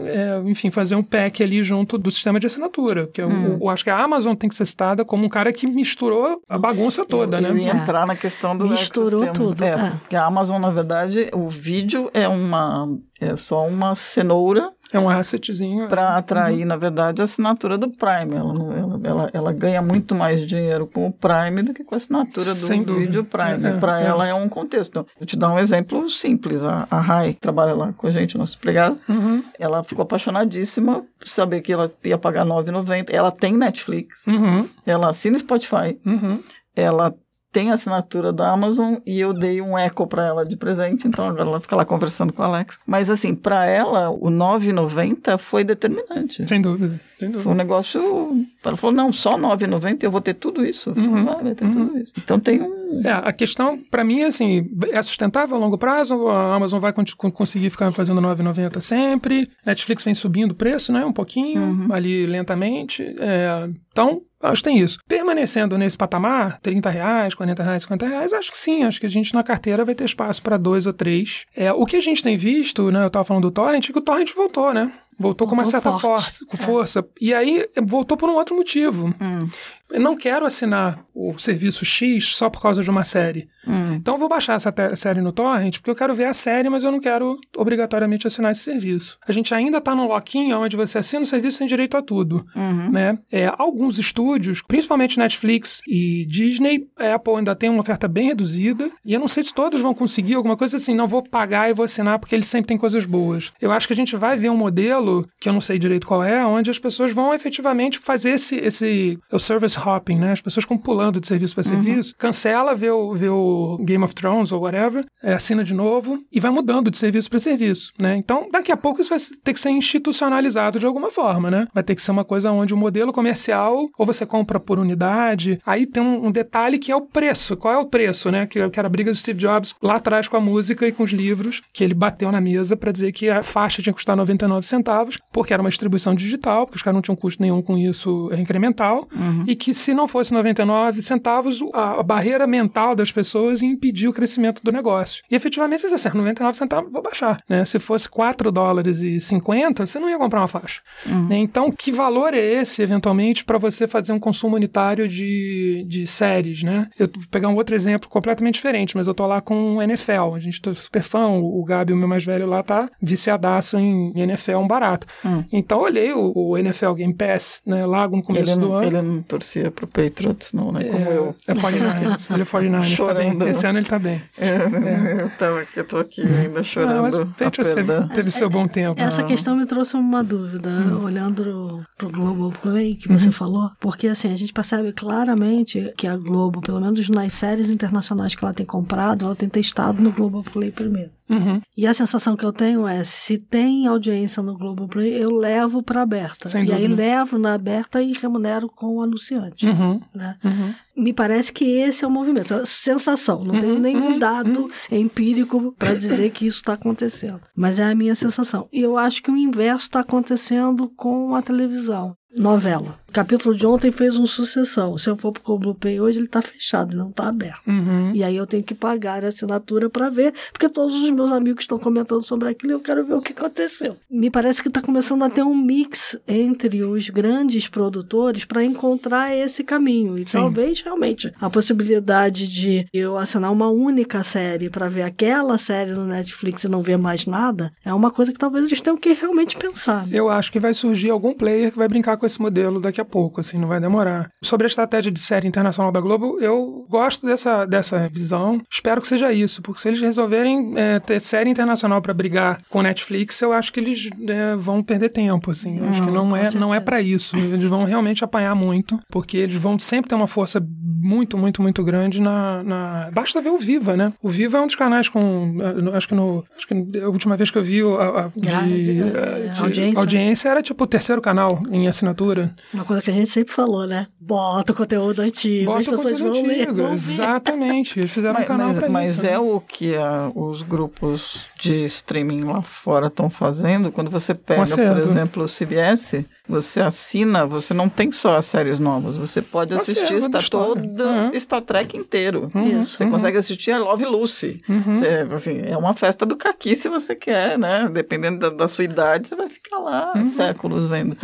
Speaker 3: enfim, fazer um pack ali junto do sistema de assinatura. Que eu, eu acho que a Amazon tem que ser citada como um cara que misturou a bagunça toda,
Speaker 2: eu,
Speaker 3: né?
Speaker 2: Eu ia
Speaker 1: É.
Speaker 2: entrar na questão do
Speaker 1: Misturou
Speaker 2: ecossistema.
Speaker 1: tudo,
Speaker 2: É,
Speaker 1: é.
Speaker 2: porque a Amazon, na verdade, o vídeo é uma é só uma cenoura
Speaker 3: É um assetzinho.
Speaker 2: Para atrair, uhum. na verdade, a assinatura do Prime. Ela, ela, ela, ganha muito mais dinheiro com o Prime do que com a assinatura do Sem vídeo Prime. É, Para é, ela é um contexto. Então, vou te dar um exemplo simples. A, a Rai, que trabalha lá com a gente, nosso empregado, uhum. ela ficou apaixonadíssima por saber que ela ia pagar R$ 9,90. Ela tem Netflix,
Speaker 3: uhum.
Speaker 2: ela assina Spotify,
Speaker 3: uhum.
Speaker 2: ela tem assinatura da Amazon e eu dei um Echo para ela de presente, então agora ela fica lá conversando com a Alex. Mas assim, para ela, o 9,90 foi determinante.
Speaker 3: Sem dúvida, sem dúvida.
Speaker 2: Foi um negócio. Ela falou: não, só 9,90 eu vou ter tudo isso. Falei, uhum, vai ter uhum. tudo isso. Então tem um.
Speaker 3: É, a questão, para mim, é assim: é sustentável a longo prazo, a Amazon vai conseguir ficar fazendo 9,90 sempre, Netflix vem subindo o preço, né? Um pouquinho, uhum. ali lentamente. É, então, Acho que tem isso. Permanecendo nesse patamar, 30 reais, 40 reais, 50 reais, acho que sim. Acho que a gente na carteira vai ter espaço para dois ou três. É, o que a gente tem visto, né? Eu estava falando do Torrent, é que o Torrent voltou, né? Voltou, com uma certa força, com é. força. E aí voltou por um outro motivo.
Speaker 2: Hum.
Speaker 3: Eu não quero assinar o serviço X só por causa de uma série.
Speaker 2: Hum.
Speaker 3: Então eu vou baixar essa série no torrent porque eu quero ver a série, mas eu não quero obrigatoriamente assinar esse serviço. A gente ainda está no loquinho onde você assina o serviço sem direito a tudo.
Speaker 2: Uhum.
Speaker 3: Né? É, alguns estúdios, principalmente Netflix e Disney, a Apple ainda tem uma oferta bem reduzida. E eu não sei se todos vão conseguir alguma coisa assim, não vou pagar e vou assinar porque eles sempre têm coisas boas. Eu acho que a gente vai ver um modelo, que eu não sei direito qual é, onde as pessoas vão efetivamente fazer esse, esse o service hopping, né? As pessoas ficam pulando de serviço para uhum. serviço, cancela, vê o, vê o Game of Thrones ou whatever, é, assina de novo e vai mudando de serviço para serviço, né? Então, daqui a pouco isso vai ter que ser institucionalizado de alguma forma, né? Vai ter que ser uma coisa onde o modelo comercial, ou você compra por unidade, aí tem um, um detalhe que é o preço. Qual é o preço, né? Que, que era a briga do Steve Jobs lá atrás com a música e com os livros, que ele bateu na mesa para dizer que a faixa tinha que custar 99 centavos, porque era uma distribuição digital, porque os caras não tinham custo nenhum com isso incremental,
Speaker 2: uhum.
Speaker 3: e que se não fosse 99 centavos, a, a, barreira mental das pessoas ia impedir o crescimento do negócio. E efetivamente, você disser, 99 centavos, vou baixar. Né? Se fosse 4 dólares e 50, você não ia comprar uma faixa.
Speaker 2: Uhum.
Speaker 3: Né? Então, que valor é esse, eventualmente, para você fazer um consumo unitário de, de séries, né? Eu vou pegar um outro exemplo completamente diferente, mas eu tô lá com o NFL. A gente tá super fã, o, o Gabi, o meu mais velho lá, tá viciadaço em, em NFL, um barato.
Speaker 2: Uhum.
Speaker 3: Então, eu olhei o, o, NFL Game Pass, né, lá no começo
Speaker 2: ele
Speaker 3: do ano.
Speaker 2: Ele não torcia pro Patriots, não, né? Como
Speaker 3: é,
Speaker 2: eu.
Speaker 3: É 49ers. (laughs) Ele é 49ers, tá bem. Esse ano ele tá bem.
Speaker 2: É, é. Eu, tava aqui, eu tô aqui ainda chorando. Não, mas o
Speaker 3: Patriots teve, teve, seu bom tempo.
Speaker 1: Essa não. questão me trouxe uma dúvida, hum. olhando pro Global Play que você uhum. falou, porque assim, a gente percebe claramente que a Globo, pelo menos nas séries internacionais que ela tem comprado, ela tem testado no Global Play primeiro.
Speaker 3: Uhum.
Speaker 1: E a sensação que eu tenho é, se tem audiência no Globoplay, eu levo para aberta.
Speaker 3: Sem
Speaker 1: e
Speaker 3: dúvida.
Speaker 1: aí levo na aberta e remunero com o anunciante.
Speaker 3: Uhum.
Speaker 1: Né?
Speaker 3: Uhum.
Speaker 1: Me parece que esse é o movimento. É sensação. Não tenho uhum. nenhum uhum. dado uhum. empírico para dizer que isso está acontecendo. Mas é a minha sensação. E eu acho que o inverso está acontecendo com a televisão novela. O capítulo de ontem fez um sucessão. Se eu for pro Globoplay hoje, ele tá fechado, não tá aberto.
Speaker 3: Uhum.
Speaker 1: E aí eu tenho que pagar a assinatura para ver, porque todos os meus amigos estão comentando sobre aquilo e eu quero ver o que aconteceu. Me parece que está começando a ter um mix entre os grandes produtores para encontrar esse caminho. E Sim. talvez realmente a possibilidade de eu assinar uma única série para ver aquela série no Netflix e não ver mais nada é uma coisa que talvez eles tenham que realmente pensar. Né?
Speaker 3: Eu acho que vai surgir algum player que vai brincar com esse modelo daqui a pouco, assim, não vai demorar. Sobre a estratégia de série internacional da Globo, eu gosto dessa, dessa visão. Espero que seja isso, porque se eles resolverem é, ter série internacional para brigar com Netflix, eu acho que eles é, vão perder tempo, assim. Eu acho que não é, não é para isso. Eles vão realmente apanhar muito, porque eles vão sempre ter uma força muito, muito, muito grande na, na... Basta ver o Viva, né? O Viva é um dos canais com... Acho que no... Acho que a última vez que eu vi a, a de, de, de audiência. audiência era tipo o terceiro canal em assinatura.
Speaker 1: Uma coisa que a gente sempre falou, né? Bota o conteúdo antigo,
Speaker 3: Bota
Speaker 1: as pessoas vão
Speaker 3: antigo,
Speaker 1: ler. Vão
Speaker 3: exatamente. Eles fizeram
Speaker 2: mas,
Speaker 3: um canal
Speaker 2: mas,
Speaker 3: pra
Speaker 2: mas
Speaker 3: isso.
Speaker 2: é
Speaker 3: né?
Speaker 2: o que a, os grupos de streaming lá fora estão fazendo. Quando você pega, por exemplo, o CBS, você assina, você não tem só as séries novas, você pode assistir
Speaker 3: Acerva da
Speaker 2: Star,
Speaker 3: história.
Speaker 2: todo
Speaker 3: Uhum.
Speaker 2: Star Trek inteiro.
Speaker 3: Uhum,
Speaker 2: Você
Speaker 3: uhum.
Speaker 2: consegue assistir a Love Lucy.
Speaker 3: Uhum.
Speaker 2: Você, assim, é uma festa do caqui se você quer, né? Dependendo da, da sua idade, você vai ficar lá
Speaker 3: Uhum.
Speaker 2: séculos vendo.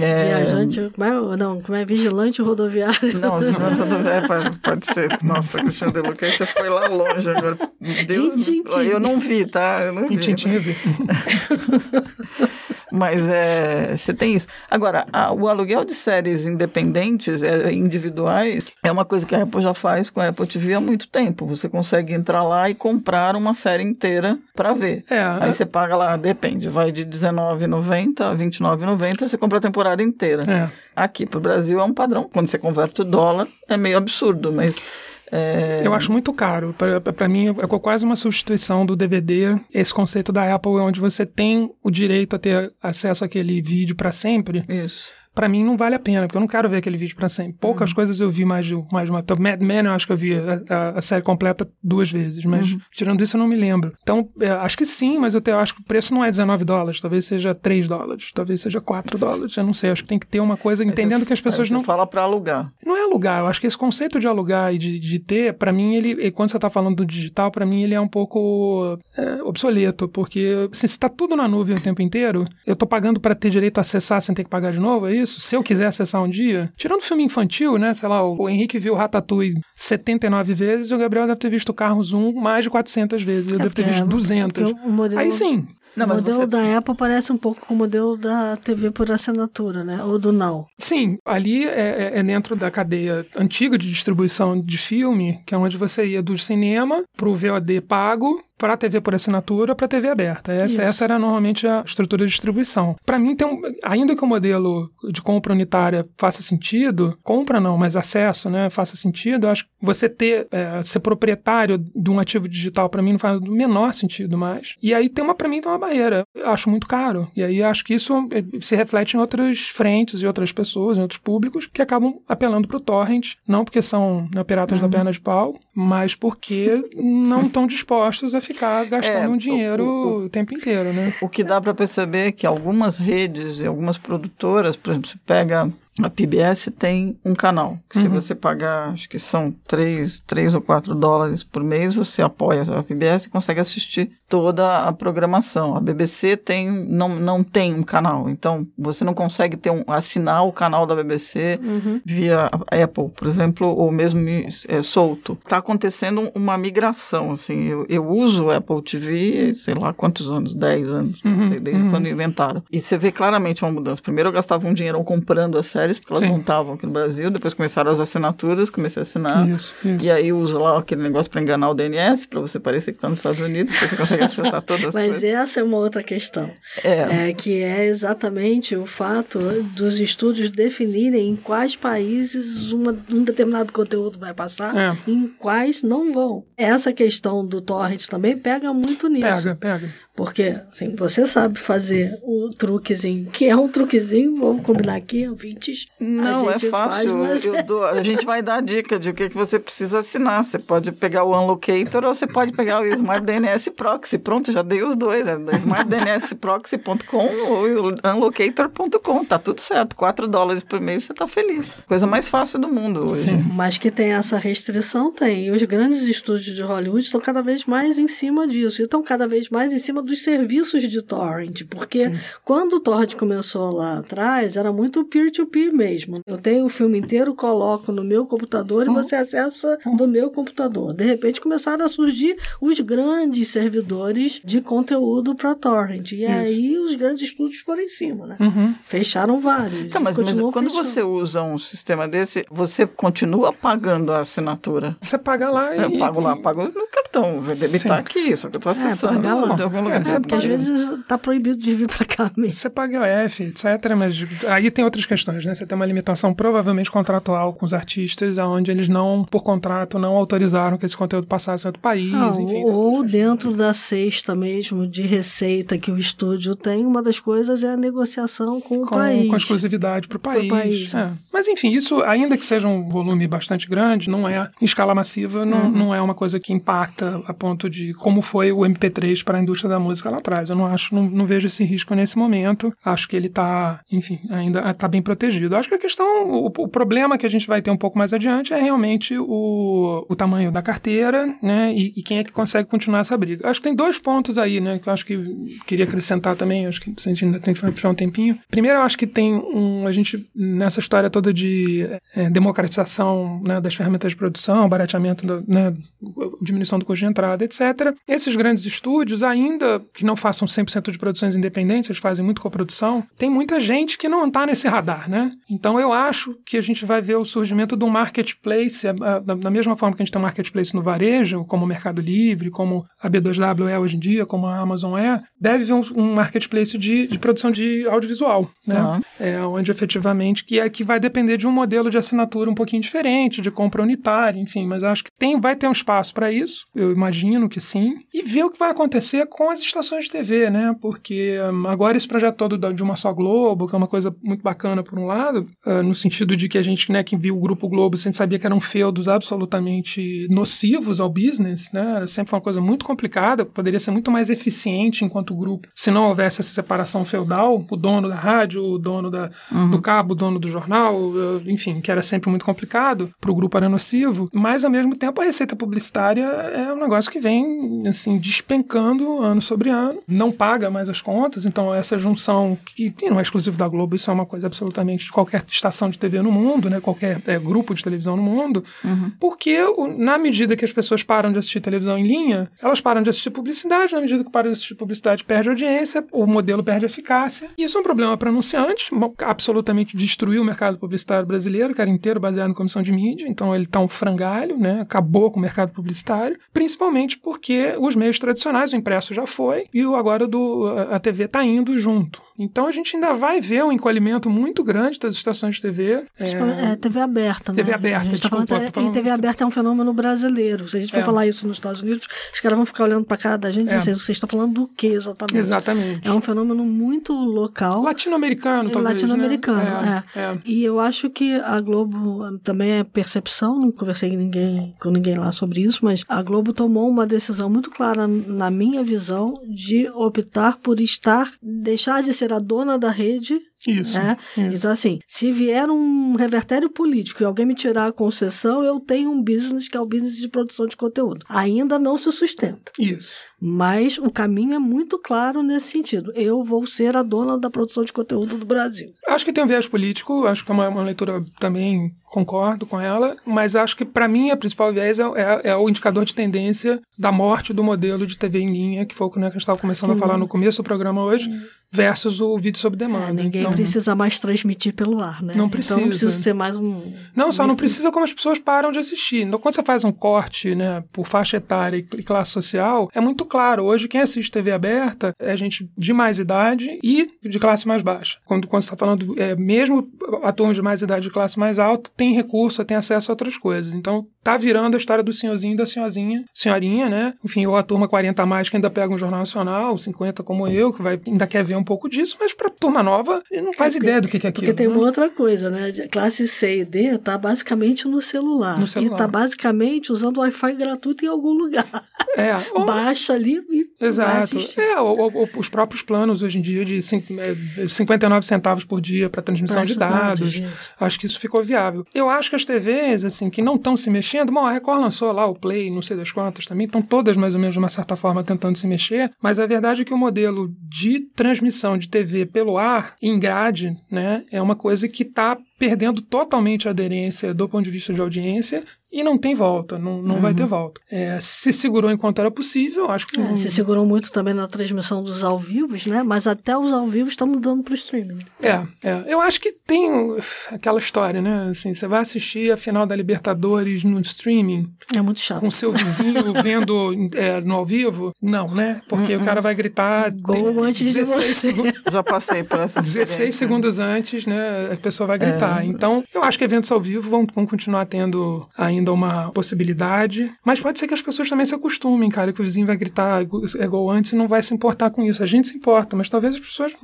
Speaker 2: É,
Speaker 1: Viajante, como é, não, como é vigilante rodoviário.
Speaker 2: Não, vigilante rodoviário pode, (laughs) pode ser. Nossa, Cristiano de Luca, você foi lá longe agora. Deus,
Speaker 1: Em Tintim.
Speaker 2: eu não vi, tá? Eu não vi.
Speaker 3: Em Tintim eu vi. (laughs)
Speaker 2: Mas é, você tem isso. Agora, a, o aluguel de séries independentes, é, individuais, é uma coisa que a Apple já faz com a Apple TV há muito tempo. Você consegue entrar lá e comprar uma série inteira para ver.
Speaker 3: É,
Speaker 2: Aí
Speaker 3: é-
Speaker 2: você paga lá, depende, vai de R$19,90 a R$29,90, você compra a temporada inteira.
Speaker 3: É.
Speaker 2: Aqui pro Brasil é um padrão. Quando você converte o dólar, é meio absurdo, mas. É,
Speaker 3: Eu acho muito caro. Pra mim, é quase uma substituição do DVD. Esse conceito da Apple, onde você tem o direito a ter acesso àquele vídeo pra sempre.
Speaker 2: Isso.
Speaker 3: Pra mim não vale a pena, porque eu não quero ver aquele vídeo pra sempre. Poucas coisas eu vi mais de, mais de uma. Então, Mad Men eu acho que eu vi a, a- a série completa duas vezes, mas tirando isso eu não me lembro. Então, é, acho que sim, mas eu, te- eu acho que o preço não é 19 dólares, talvez seja 3 dólares, talvez seja 4 dólares, eu não sei. Acho que tem que ter uma coisa entendendo que as pessoas
Speaker 2: você
Speaker 3: não.
Speaker 2: fala para alugar.
Speaker 3: Não é alugar, eu acho que esse conceito de alugar e de, de ter, pra mim, ele, e quando você tá falando do digital, pra mim ele é um pouco é, obsoleto, porque assim, se tá tudo na nuvem o tempo inteiro, eu tô pagando pra ter direito a acessar sem ter que pagar de novo, é isso? Se eu quiser acessar um dia, tirando filme infantil, né, sei lá, o, Henrique viu Ratatouille 79 vezes e o Gabriel deve ter visto Carros 1 mais de 400 vezes, eu devo ter visto
Speaker 1: é-
Speaker 3: 200.
Speaker 1: porque o modelo-
Speaker 3: Aí sim,
Speaker 2: Não,
Speaker 1: o
Speaker 2: mas
Speaker 1: modelo
Speaker 2: você-
Speaker 1: da Apple parece um pouco com o modelo da TV por assinatura, né? Ou do Now.
Speaker 3: Sim, ali é, é- é dentro da cadeia antiga de distribuição de filme, que é onde você ia do cinema pro VOD pago para a TV por assinatura para a TV aberta. Essa, essa era normalmente a estrutura de distribuição. Para mim, tem um, ainda que o modelo de compra unitária faça sentido, compra não, mas acesso, né, faça sentido, eu acho que você ter, é, ser proprietário de um ativo digital, para mim, não faz o menor sentido mais. E aí tem uma, para mim, tem uma barreira. Eu acho muito caro. E aí acho que isso eh, se reflete em outras frentes e outras pessoas, em outros públicos, que acabam apelando para o torrent, não porque são né, piratas da perna de pau, mas porque (laughs) não estão dispostos a ficar gastando
Speaker 2: É,
Speaker 3: um
Speaker 2: o-
Speaker 3: dinheiro
Speaker 2: o-
Speaker 3: o, tempo inteiro, né?
Speaker 2: O que dá para perceber é que algumas redes e algumas produtoras, por exemplo, você pega a PBS tem um canal, que se você pagar, acho que são 3, 3 ou 4 dólares por mês, você apoia a PBS e consegue assistir toda a programação. A BBC tem, não, não tem um canal, então você não consegue ter um, assinar o canal da BBC via Apple, por exemplo, ou mesmo é, solto. Está acontecendo uma migração, assim, eu, eu uso o Apple TV, sei lá quantos anos, 10 anos, não sei, desde quando inventaram. E você vê claramente uma mudança. Primeiro eu gastava um dinheiro comprando as séries, porque elas
Speaker 3: Sim.
Speaker 2: não estavam aqui no Brasil, depois começaram as assinaturas, comecei a assinar.
Speaker 3: Isso, isso.
Speaker 2: E aí usa lá aquele negócio para enganar o DNS, para você parecer que está nos Estados Unidos, porque você consegue (laughs) acessar todas as
Speaker 1: Mas
Speaker 2: coisas.
Speaker 1: essa é uma outra questão.
Speaker 2: É.
Speaker 1: É, que é exatamente o fato dos estúdios definirem em quais países uma- um determinado conteúdo vai passar
Speaker 3: É.
Speaker 1: e em quais não vão. Essa questão do torrent também pega muito nisso.
Speaker 3: Pega, pega.
Speaker 1: Porque, assim, você sabe fazer o truquezinho, que é um truquezinho, vamos combinar aqui, ouvintes.
Speaker 2: Não,
Speaker 1: a
Speaker 2: é
Speaker 1: gente faz,
Speaker 2: fácil.
Speaker 1: mas-
Speaker 2: eu (laughs) dou- a gente vai dar a dica de o que, que você precisa assinar. Você pode pegar o Unlocator ou você pode pegar o Smart DNS Proxy. Pronto, já dei os dois. É smartdnsproxy.com (laughs) ou unlocator.com. Tá tudo certo. 4 dólares por mês você tá feliz. Coisa mais fácil do mundo hoje.
Speaker 1: Mas que tem essa restrição, tem. E os grandes estúdios de Hollywood estão cada vez mais em cima disso. E estão cada vez mais em cima dos serviços de torrent. Porque quando o torrent começou lá atrás, era muito peer-to-peer mesmo. Eu tenho o filme inteiro, coloco no meu computador e você acessa do meu computador. De repente começaram a surgir os grandes servidores de conteúdo para torrent. E aí os grandes estúdios foram em cima, né? Fecharam vários.
Speaker 2: Tá, mas, mas quando
Speaker 1: fechando.
Speaker 2: você usa um sistema desse, você continua pagando a assinatura.
Speaker 3: Você paga lá e.
Speaker 2: Eu pago lá, pago no cartão.
Speaker 3: Sim.
Speaker 2: tá aqui, só que eu tô acessando
Speaker 1: paga lá.
Speaker 2: de algum lugar.
Speaker 3: É, você
Speaker 1: Porque às vezes tá proibido de vir para cá mesmo.
Speaker 3: Você paga IOF, etc. Mas aí tem outras questões, né? Você tem uma limitação provavelmente contratual com os artistas, onde eles não, por contrato, não autorizaram que esse conteúdo passasse em outro país,
Speaker 1: Ah,
Speaker 3: enfim. tem
Speaker 1: ou
Speaker 3: outras
Speaker 1: dentro da cesta mesmo de receita que o estúdio tem, uma das coisas é a negociação com o
Speaker 3: com,
Speaker 1: país.
Speaker 3: com exclusividade para o país.
Speaker 1: país.
Speaker 3: É. Mas enfim, isso, ainda que seja um volume bastante grande, não é em escala massiva, não,
Speaker 1: Uhum.
Speaker 3: não é uma coisa que impacta a ponto de como foi o MP3 para a indústria da música lá atrás. Eu não acho, não, não vejo esse risco nesse momento. Acho que ele está, enfim, ainda está bem protegido. Acho que a questão, o, o problema que a gente vai ter um pouco mais adiante é realmente o, o tamanho da carteira, né? E, e quem é que consegue continuar essa briga. Acho que tem dois pontos aí, né? Que eu acho que queria acrescentar também, acho que a gente ainda tem que tiver um tempinho. Primeiro, eu acho que tem um. A gente, nessa história toda de é, democratização né, das ferramentas de produção, barateamento, da, né, diminuição do custo de entrada, etc. Esses grandes estúdios, ainda que não façam 100% de produções independentes, eles fazem muito coprodução, tem muita gente que não está nesse radar, né? Então eu acho que a gente vai ver o surgimento de um marketplace, da mesma forma que a gente tem um marketplace no varejo, como o Mercado Livre, como a B2W é hoje em dia, como a Amazon é, deve ver um, um marketplace de, de, produção de audiovisual, né? Uhum. É, onde efetivamente que é que vai depender de um modelo de assinatura um pouquinho diferente, de compra unitária, enfim, mas acho que tem, vai ter um espaço para isso, eu imagino que sim, e ver o que vai acontecer com as estações de TV, né? Porque um, agora esse projeto todo de uma só Globo, que é uma coisa muito bacana por um lado, uh, no sentido de que a gente, né, que viu o Grupo Globo, a gente sabia que eram feudos absolutamente nocivos ao business, né? Sempre uma coisa muito complicada, poderia ser muito mais eficiente enquanto grupo se não houvesse essa separação feudal, o dono da rádio, o dono da, uhum. do cabo, o dono do jornal, eh, enfim, que era sempre muito complicado, para o grupo era nocivo, mas ao mesmo tempo a receita publicitária é um negócio que vem assim despencando ano sobre ano, não paga mais as contas, então essa junção que, que não é exclusivo da Globo, isso é uma coisa absolutamente de qualquer estação de TV no mundo, né, qualquer é, grupo de televisão no mundo, uhum. porque na medida que as pessoas param de assistir televisão em linha, elas param de assistir publicidade, na medida que param de assistir publicidade, perde audiência, o modelo perde eficácia. E isso é um problema para anunciantes, absolutamente destruiu o mercado publicitário brasileiro, que era inteiro baseado em comissão de mídia, então ele está um frangalho, né? acabou com o mercado publicitário, principalmente porque os meios tradicionais, o impresso já foi, e agora do, a TV está indo junto. Então a gente ainda vai ver um encolhimento muito grande das estações de TV.
Speaker 1: É, é TV aberta,
Speaker 3: né? TV aberta, desculpa.
Speaker 1: Tá falando, e TV aberta é um fenômeno brasileiro. Se a gente for é. falar isso nos Estados Unidos, os caras vão ficar olhando para cara da gente e é. dizer, vocês estão falando do que exatamente?
Speaker 3: Exatamente.
Speaker 1: É um fenômeno muito local.
Speaker 3: Latino-americano, talvez,
Speaker 1: Latino-americano,
Speaker 3: né?
Speaker 1: é, é. E eu acho que a Globo também é percepção, não conversei com ninguém, com ninguém lá sobre isso, mas a Globo tomou uma decisão muito clara, na minha visão, de optar por estar, deixar de ser a dona da rede
Speaker 3: isso,
Speaker 1: né? isso, Então, assim, se vier um revertério político e alguém me tirar a concessão, eu tenho um business que é o business de produção de conteúdo. Ainda não se sustenta.
Speaker 3: Isso.
Speaker 1: Mas o caminho é muito claro nesse sentido. Eu vou ser a dona da produção de conteúdo do Brasil.
Speaker 3: Acho que tem um viés político, acho que é uma, uma leitura também concordo com ela, mas acho que para mim a principal viés é, é, é, o indicador de tendência da morte do modelo de TV em linha, que foi o que a gente estava começando uhum. a falar no começo do programa hoje, uhum. versus o vídeo sob demanda. É,
Speaker 1: ninguém então, precisa mais transmitir pelo ar, né?
Speaker 3: Não precisa.
Speaker 1: Então não precisa ser mais um.
Speaker 3: Não, só não precisa como as pessoas param de assistir. Então, quando você faz um corte, né, por faixa etária e classe social, é muito claro. Hoje, quem assiste TV aberta é gente de mais idade e de classe mais baixa. Quando, quando você está falando, é, mesmo a turma de mais idade de classe mais alta, tem recurso, tem acesso a outras coisas. Então, tá virando a história do senhorzinho e da senhorzinha, senhorinha, né? Enfim, ou a turma 40 a mais que ainda pega um jornal nacional, 50 como eu, que vai, ainda quer ver um pouco disso, mas pra turma nova, não faz é, ideia do que, que é aquilo.
Speaker 1: Porque tem
Speaker 3: né?
Speaker 1: uma outra coisa, né? Classe C e D tá basicamente no celular.
Speaker 3: No celular.
Speaker 1: E tá basicamente usando Wi-Fi gratuito em algum lugar.
Speaker 3: É. (laughs)
Speaker 1: Baixa ali e
Speaker 3: Exato. É, ou, ou, os próprios planos hoje em dia de 59 é, centavos por dia para transmissão pra de dados. Acho que isso ficou viável. Eu acho que as TVs, assim, que não estão se mexendo, bom, a Record lançou lá o Play, não sei das quantas também, estão todas mais ou menos de uma certa forma tentando se mexer, mas a verdade é que o modelo de transmissão de TV pelo ar, em grade, né, é uma coisa que está perdendo totalmente a aderência do ponto de vista de audiência e não tem volta, não, não uhum. vai ter uhum. volta. É, se segurou enquanto era possível, acho que. É,
Speaker 1: não... Se segurou muito também na transmissão dos ao vivos, né? Mas até os ao vivo estão mudando para o streaming.
Speaker 3: É, é, eu acho que tem aquela história, né? Assim, você vai assistir a final da Libertadores no streaming.
Speaker 1: É muito chato.
Speaker 3: Com seu vizinho (laughs) vendo é, no ao vivo? Não, né? Porque uhum. o cara vai gritar.
Speaker 1: Gol antes de você.
Speaker 2: Segundos, (laughs) Já passei por essa
Speaker 3: 16 segundos antes, né? A pessoa vai gritar. É. Então, eu acho que eventos ao vivo vão, vão continuar tendo ainda uma possibilidade. Mas pode ser que as pessoas também se acostumem, cara, que o vizinho vai gritar é gol antes e não vai se importar com isso. A gente se importa, mas talvez as pessoas,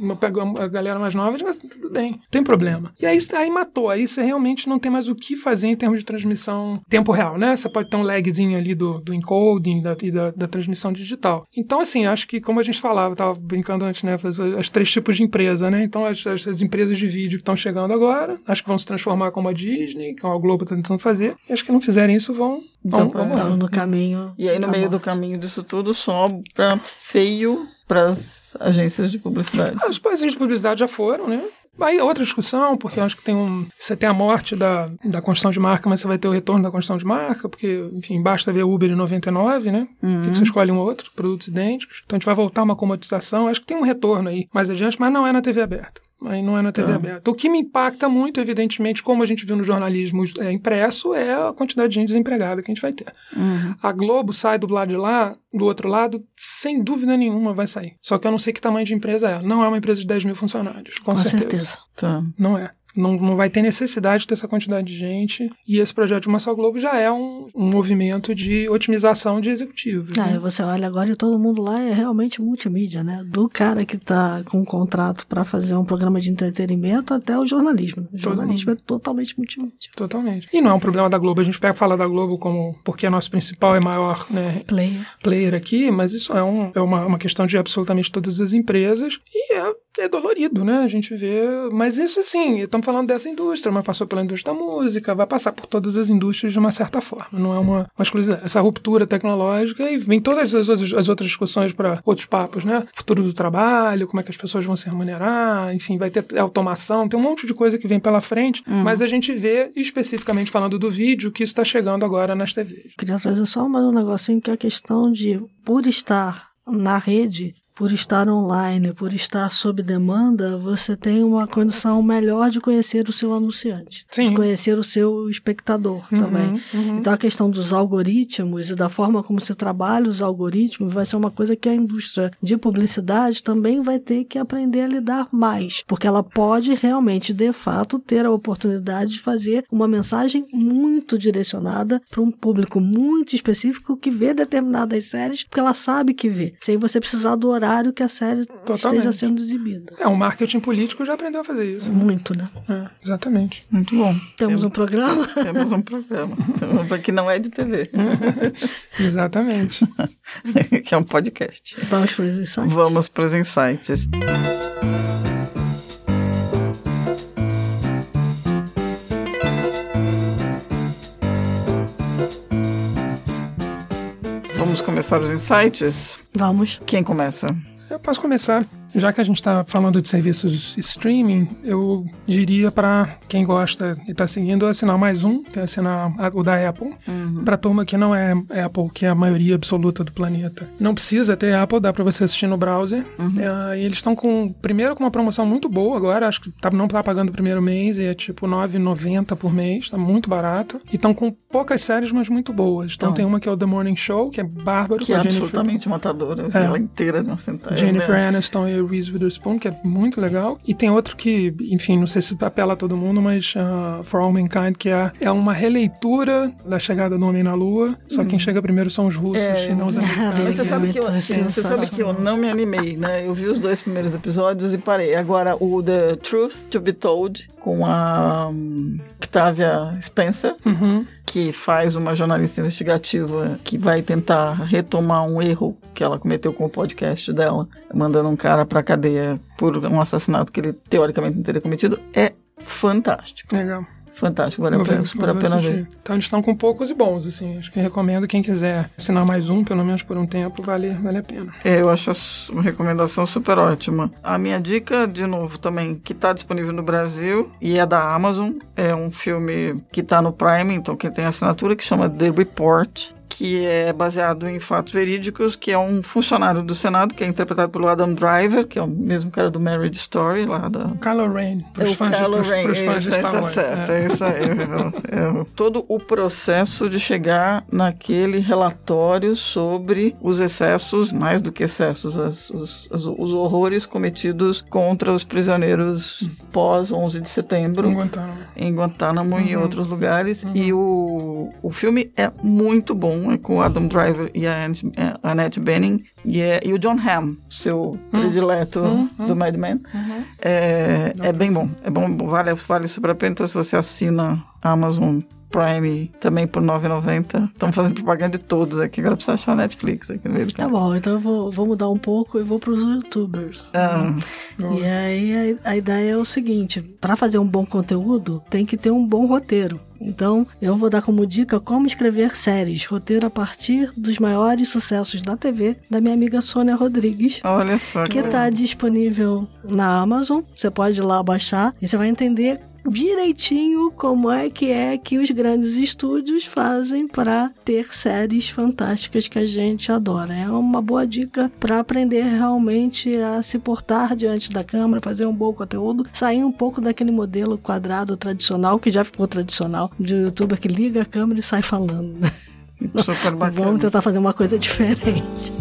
Speaker 3: a galera mais nova, mas tudo bem, tem problema. E aí, aí matou, aí você realmente não tem mais o que fazer em termos de transmissão tempo real, né? Você pode ter um lagzinho ali do, do encoding da, e da, da transmissão digital. Então, assim, acho que, como a gente falava, tava brincando antes, né? As, as três tipos de empresa, né? Então, as, as, as empresas de vídeo que estão chegando agora, acho que vão se transformar como a Disney, como a Globo está tentando fazer, e acho que não fizerem isso, vão. vão,
Speaker 1: então, vão no caminho.
Speaker 2: E aí, no meio morte. do caminho disso tudo, sobra feio para as agências de publicidade.
Speaker 3: As agências de publicidade já foram, né? Aí outra discussão, porque eu acho que tem um. Você tem a morte da, da construção de marca, mas você vai ter o retorno da construção de marca, porque, enfim, basta ver Uber em 99, né? Uhum. Que você escolhe um outro, produtos idênticos. Então a gente vai voltar a uma comodização. Acho que tem um retorno aí mais adiante, mas não é na TV aberta. Aí não é na TV tá. aberta. O que me impacta muito, evidentemente, como a gente viu no jornalismo é, impresso, é a quantidade de gente desempregada que a gente vai ter. Uhum. A Globo sai do lado de lá, do outro lado, sem dúvida nenhuma vai sair. Só que eu não sei que tamanho de empresa é. Não é uma empresa de 10 mil funcionários, com, com certeza. certeza. Tá. Não é. Não, não vai ter necessidade de ter essa quantidade de gente. E esse projeto de Uma Só Globo já é um, um movimento de otimização de executivos.
Speaker 1: Ah, né? você olha agora e todo mundo lá é realmente multimídia, né? Do cara que está com um contrato para fazer um programa de entretenimento até o jornalismo. O jornalismo é totalmente multimídia.
Speaker 3: Totalmente. E não é um problema da Globo. A gente pega falar da Globo como porque é nosso principal e maior né,
Speaker 1: player.
Speaker 3: player aqui, mas isso é, um, é uma, uma questão de absolutamente todas as empresas. E é é dolorido, né? A gente vê. Mas isso, assim, estamos falando dessa indústria, mas passou pela indústria da música, vai passar por todas as indústrias de uma certa forma. Não é uma, uma exclusividade. Essa ruptura tecnológica e vem todas as, as outras discussões para outros papos, né? Futuro do trabalho, como é que as pessoas vão se remunerar, enfim, vai ter automação, tem um monte de coisa que vem pela frente, uhum. mas a gente vê, especificamente falando do vídeo, que isso está chegando agora nas TVs.
Speaker 1: Queria trazer só mais um negocinho que é a questão de, por estar na rede, por estar online, por estar sob demanda, você tem uma condição melhor de conhecer o seu anunciante, Sim. de conhecer o seu espectador uhum, também. Uhum. Então a questão dos algoritmos e da forma como se trabalha os algoritmos vai ser uma coisa que a indústria de publicidade também vai ter que aprender a lidar mais, porque ela pode realmente, de fato, ter a oportunidade de fazer uma mensagem muito direcionada para um público muito específico que vê determinadas séries, porque ela sabe que vê, sem você precisar do horário que a série Totalmente. esteja sendo exibida.
Speaker 3: É, o marketing político já aprendeu a fazer isso.
Speaker 1: Muito, né?
Speaker 3: É, exatamente.
Speaker 2: Muito bom.
Speaker 1: Temos, (laughs) Temos um programa?
Speaker 2: Temos um programa. que não é de TV. (laughs)
Speaker 3: exatamente. (laughs)
Speaker 2: que é um podcast.
Speaker 1: Vamos para os insights.
Speaker 2: Vamos para os insights. Começar os insights?
Speaker 1: Vamos.
Speaker 2: Quem começa?
Speaker 3: Eu posso começar. Já que a gente está falando de serviços streaming, eu diria para quem gosta e está seguindo assinar mais um, que é assinar o da Apple. Uhum. Para turma que não é Apple, que é a maioria absoluta do planeta. Não precisa ter Apple, dá para você assistir no browser. Uhum. É, e eles estão com, primeiro, com uma promoção muito boa agora, acho que tá, não tá pagando o primeiro mês, e é tipo R$ 9,90 por mês, tá muito barato. E estão com poucas séries, mas muito boas. Então, então tem uma que é o The Morning Show, que é bárbaro.
Speaker 2: Que é absolutamente matadora, é. ela inteira na
Speaker 3: sentada. Jennifer é. Aniston e Reese Witherspoon, que é muito legal. E tem outro que, enfim, não sei se apela a todo mundo, mas uh, For All Mankind, que é, é uma releitura da chegada do Homem na Lua, só hum. quem chega primeiro são os russos é, e não os americanos.
Speaker 2: Você sabe, que eu, assim, você sabe que eu não me animei, né? Eu vi os dois primeiros episódios e parei. Agora, o The Truth to Be Told, com a um, Octavia Spencer, uhum que faz uma jornalista investigativa que vai tentar retomar um erro que ela cometeu com o podcast dela, mandando um cara pra cadeia por um assassinato que ele teoricamente não teria cometido, é fantástico.
Speaker 3: Legal.
Speaker 2: Fantástico, vale a pena, super a pena ver.
Speaker 3: Então eles estão com poucos e bons, assim. Acho que recomendo quem quiser assinar mais um, pelo menos por um tempo, vale, vale a pena.
Speaker 2: É, eu acho uma recomendação super ótima. A minha dica, de novo, também, que está disponível no Brasil e é da Amazon, é um filme que está no Prime, então quem tem assinatura, que chama The Report que é baseado em fatos verídicos, que é um funcionário do Senado, que é interpretado pelo Adam Driver, que é o mesmo cara do Marriage Story, lá da...
Speaker 3: Kylo Ren,
Speaker 2: para os é fãs, Kylo pros, fãs de Star tá Wars. certo, é. é isso aí. É, é, todo o processo de chegar naquele relatório sobre os excessos, mais do que excessos, as, os, as, os horrores cometidos contra os prisioneiros pós 11 de setembro.
Speaker 3: Em Guantánamo.
Speaker 2: Em Guantánamo uhum. e em outros lugares. Uhum. E o, o filme é muito bom é com o Adam Driver e a Annette Bening e, é, e o John Hamm, seu hum. predileto hum, hum. do Mad Men. Uhum. É, é bem bom. É bom, vale, vale super a pena. Então, se você assina a Amazon Prime também por 9,90. Estamos fazendo propaganda de todos aqui. Agora precisa achar Netflix aqui no meio do
Speaker 1: Tá bom, então eu vou, vou mudar um pouco e vou para os youtubers.
Speaker 2: Ah,
Speaker 1: E aí a, a ideia é o seguinte: para fazer um bom conteúdo, tem que ter um bom roteiro. Então, eu vou dar como dica como escrever séries, roteiro a partir dos maiores sucessos da TV da minha amiga Sônia Rodrigues.
Speaker 2: olha só.
Speaker 1: que está disponível na Amazon. Você pode ir lá baixar e você vai entender direitinho como é que é que os grandes estúdios fazem para ter séries fantásticas que a gente adora. É uma boa dica para aprender realmente a se portar diante da câmera, fazer um bom conteúdo, sair um pouco daquele modelo quadrado tradicional que já ficou tradicional de youtuber que liga a câmera e sai falando. né?
Speaker 2: Super (laughs) bacana.
Speaker 1: Vamos tentar fazer uma coisa diferente.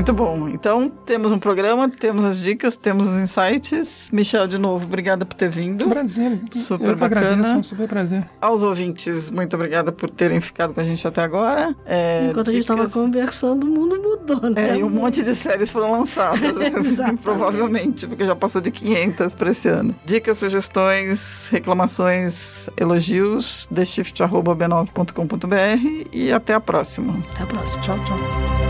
Speaker 2: Muito bom. Então, temos um programa, temos as dicas, temos os insights. Michel, de novo, obrigada por ter vindo.
Speaker 3: Prazer.
Speaker 2: Super
Speaker 3: eu
Speaker 2: bacana.
Speaker 3: agradeço, um super prazer.
Speaker 2: Aos ouvintes, muito obrigada por terem ficado com a gente até agora. É,
Speaker 1: Enquanto a gente estava
Speaker 2: dicas-
Speaker 1: conversando, o mundo mudou, né?
Speaker 2: É, e um monte de séries foram lançadas, (laughs)
Speaker 1: Exatamente.
Speaker 2: provavelmente, porque já passou de 500 para esse ano. Dicas, sugestões, reclamações, elogios, theshift.b9.com.br e até a próxima.
Speaker 1: Até a próxima.
Speaker 3: Tchau, tchau.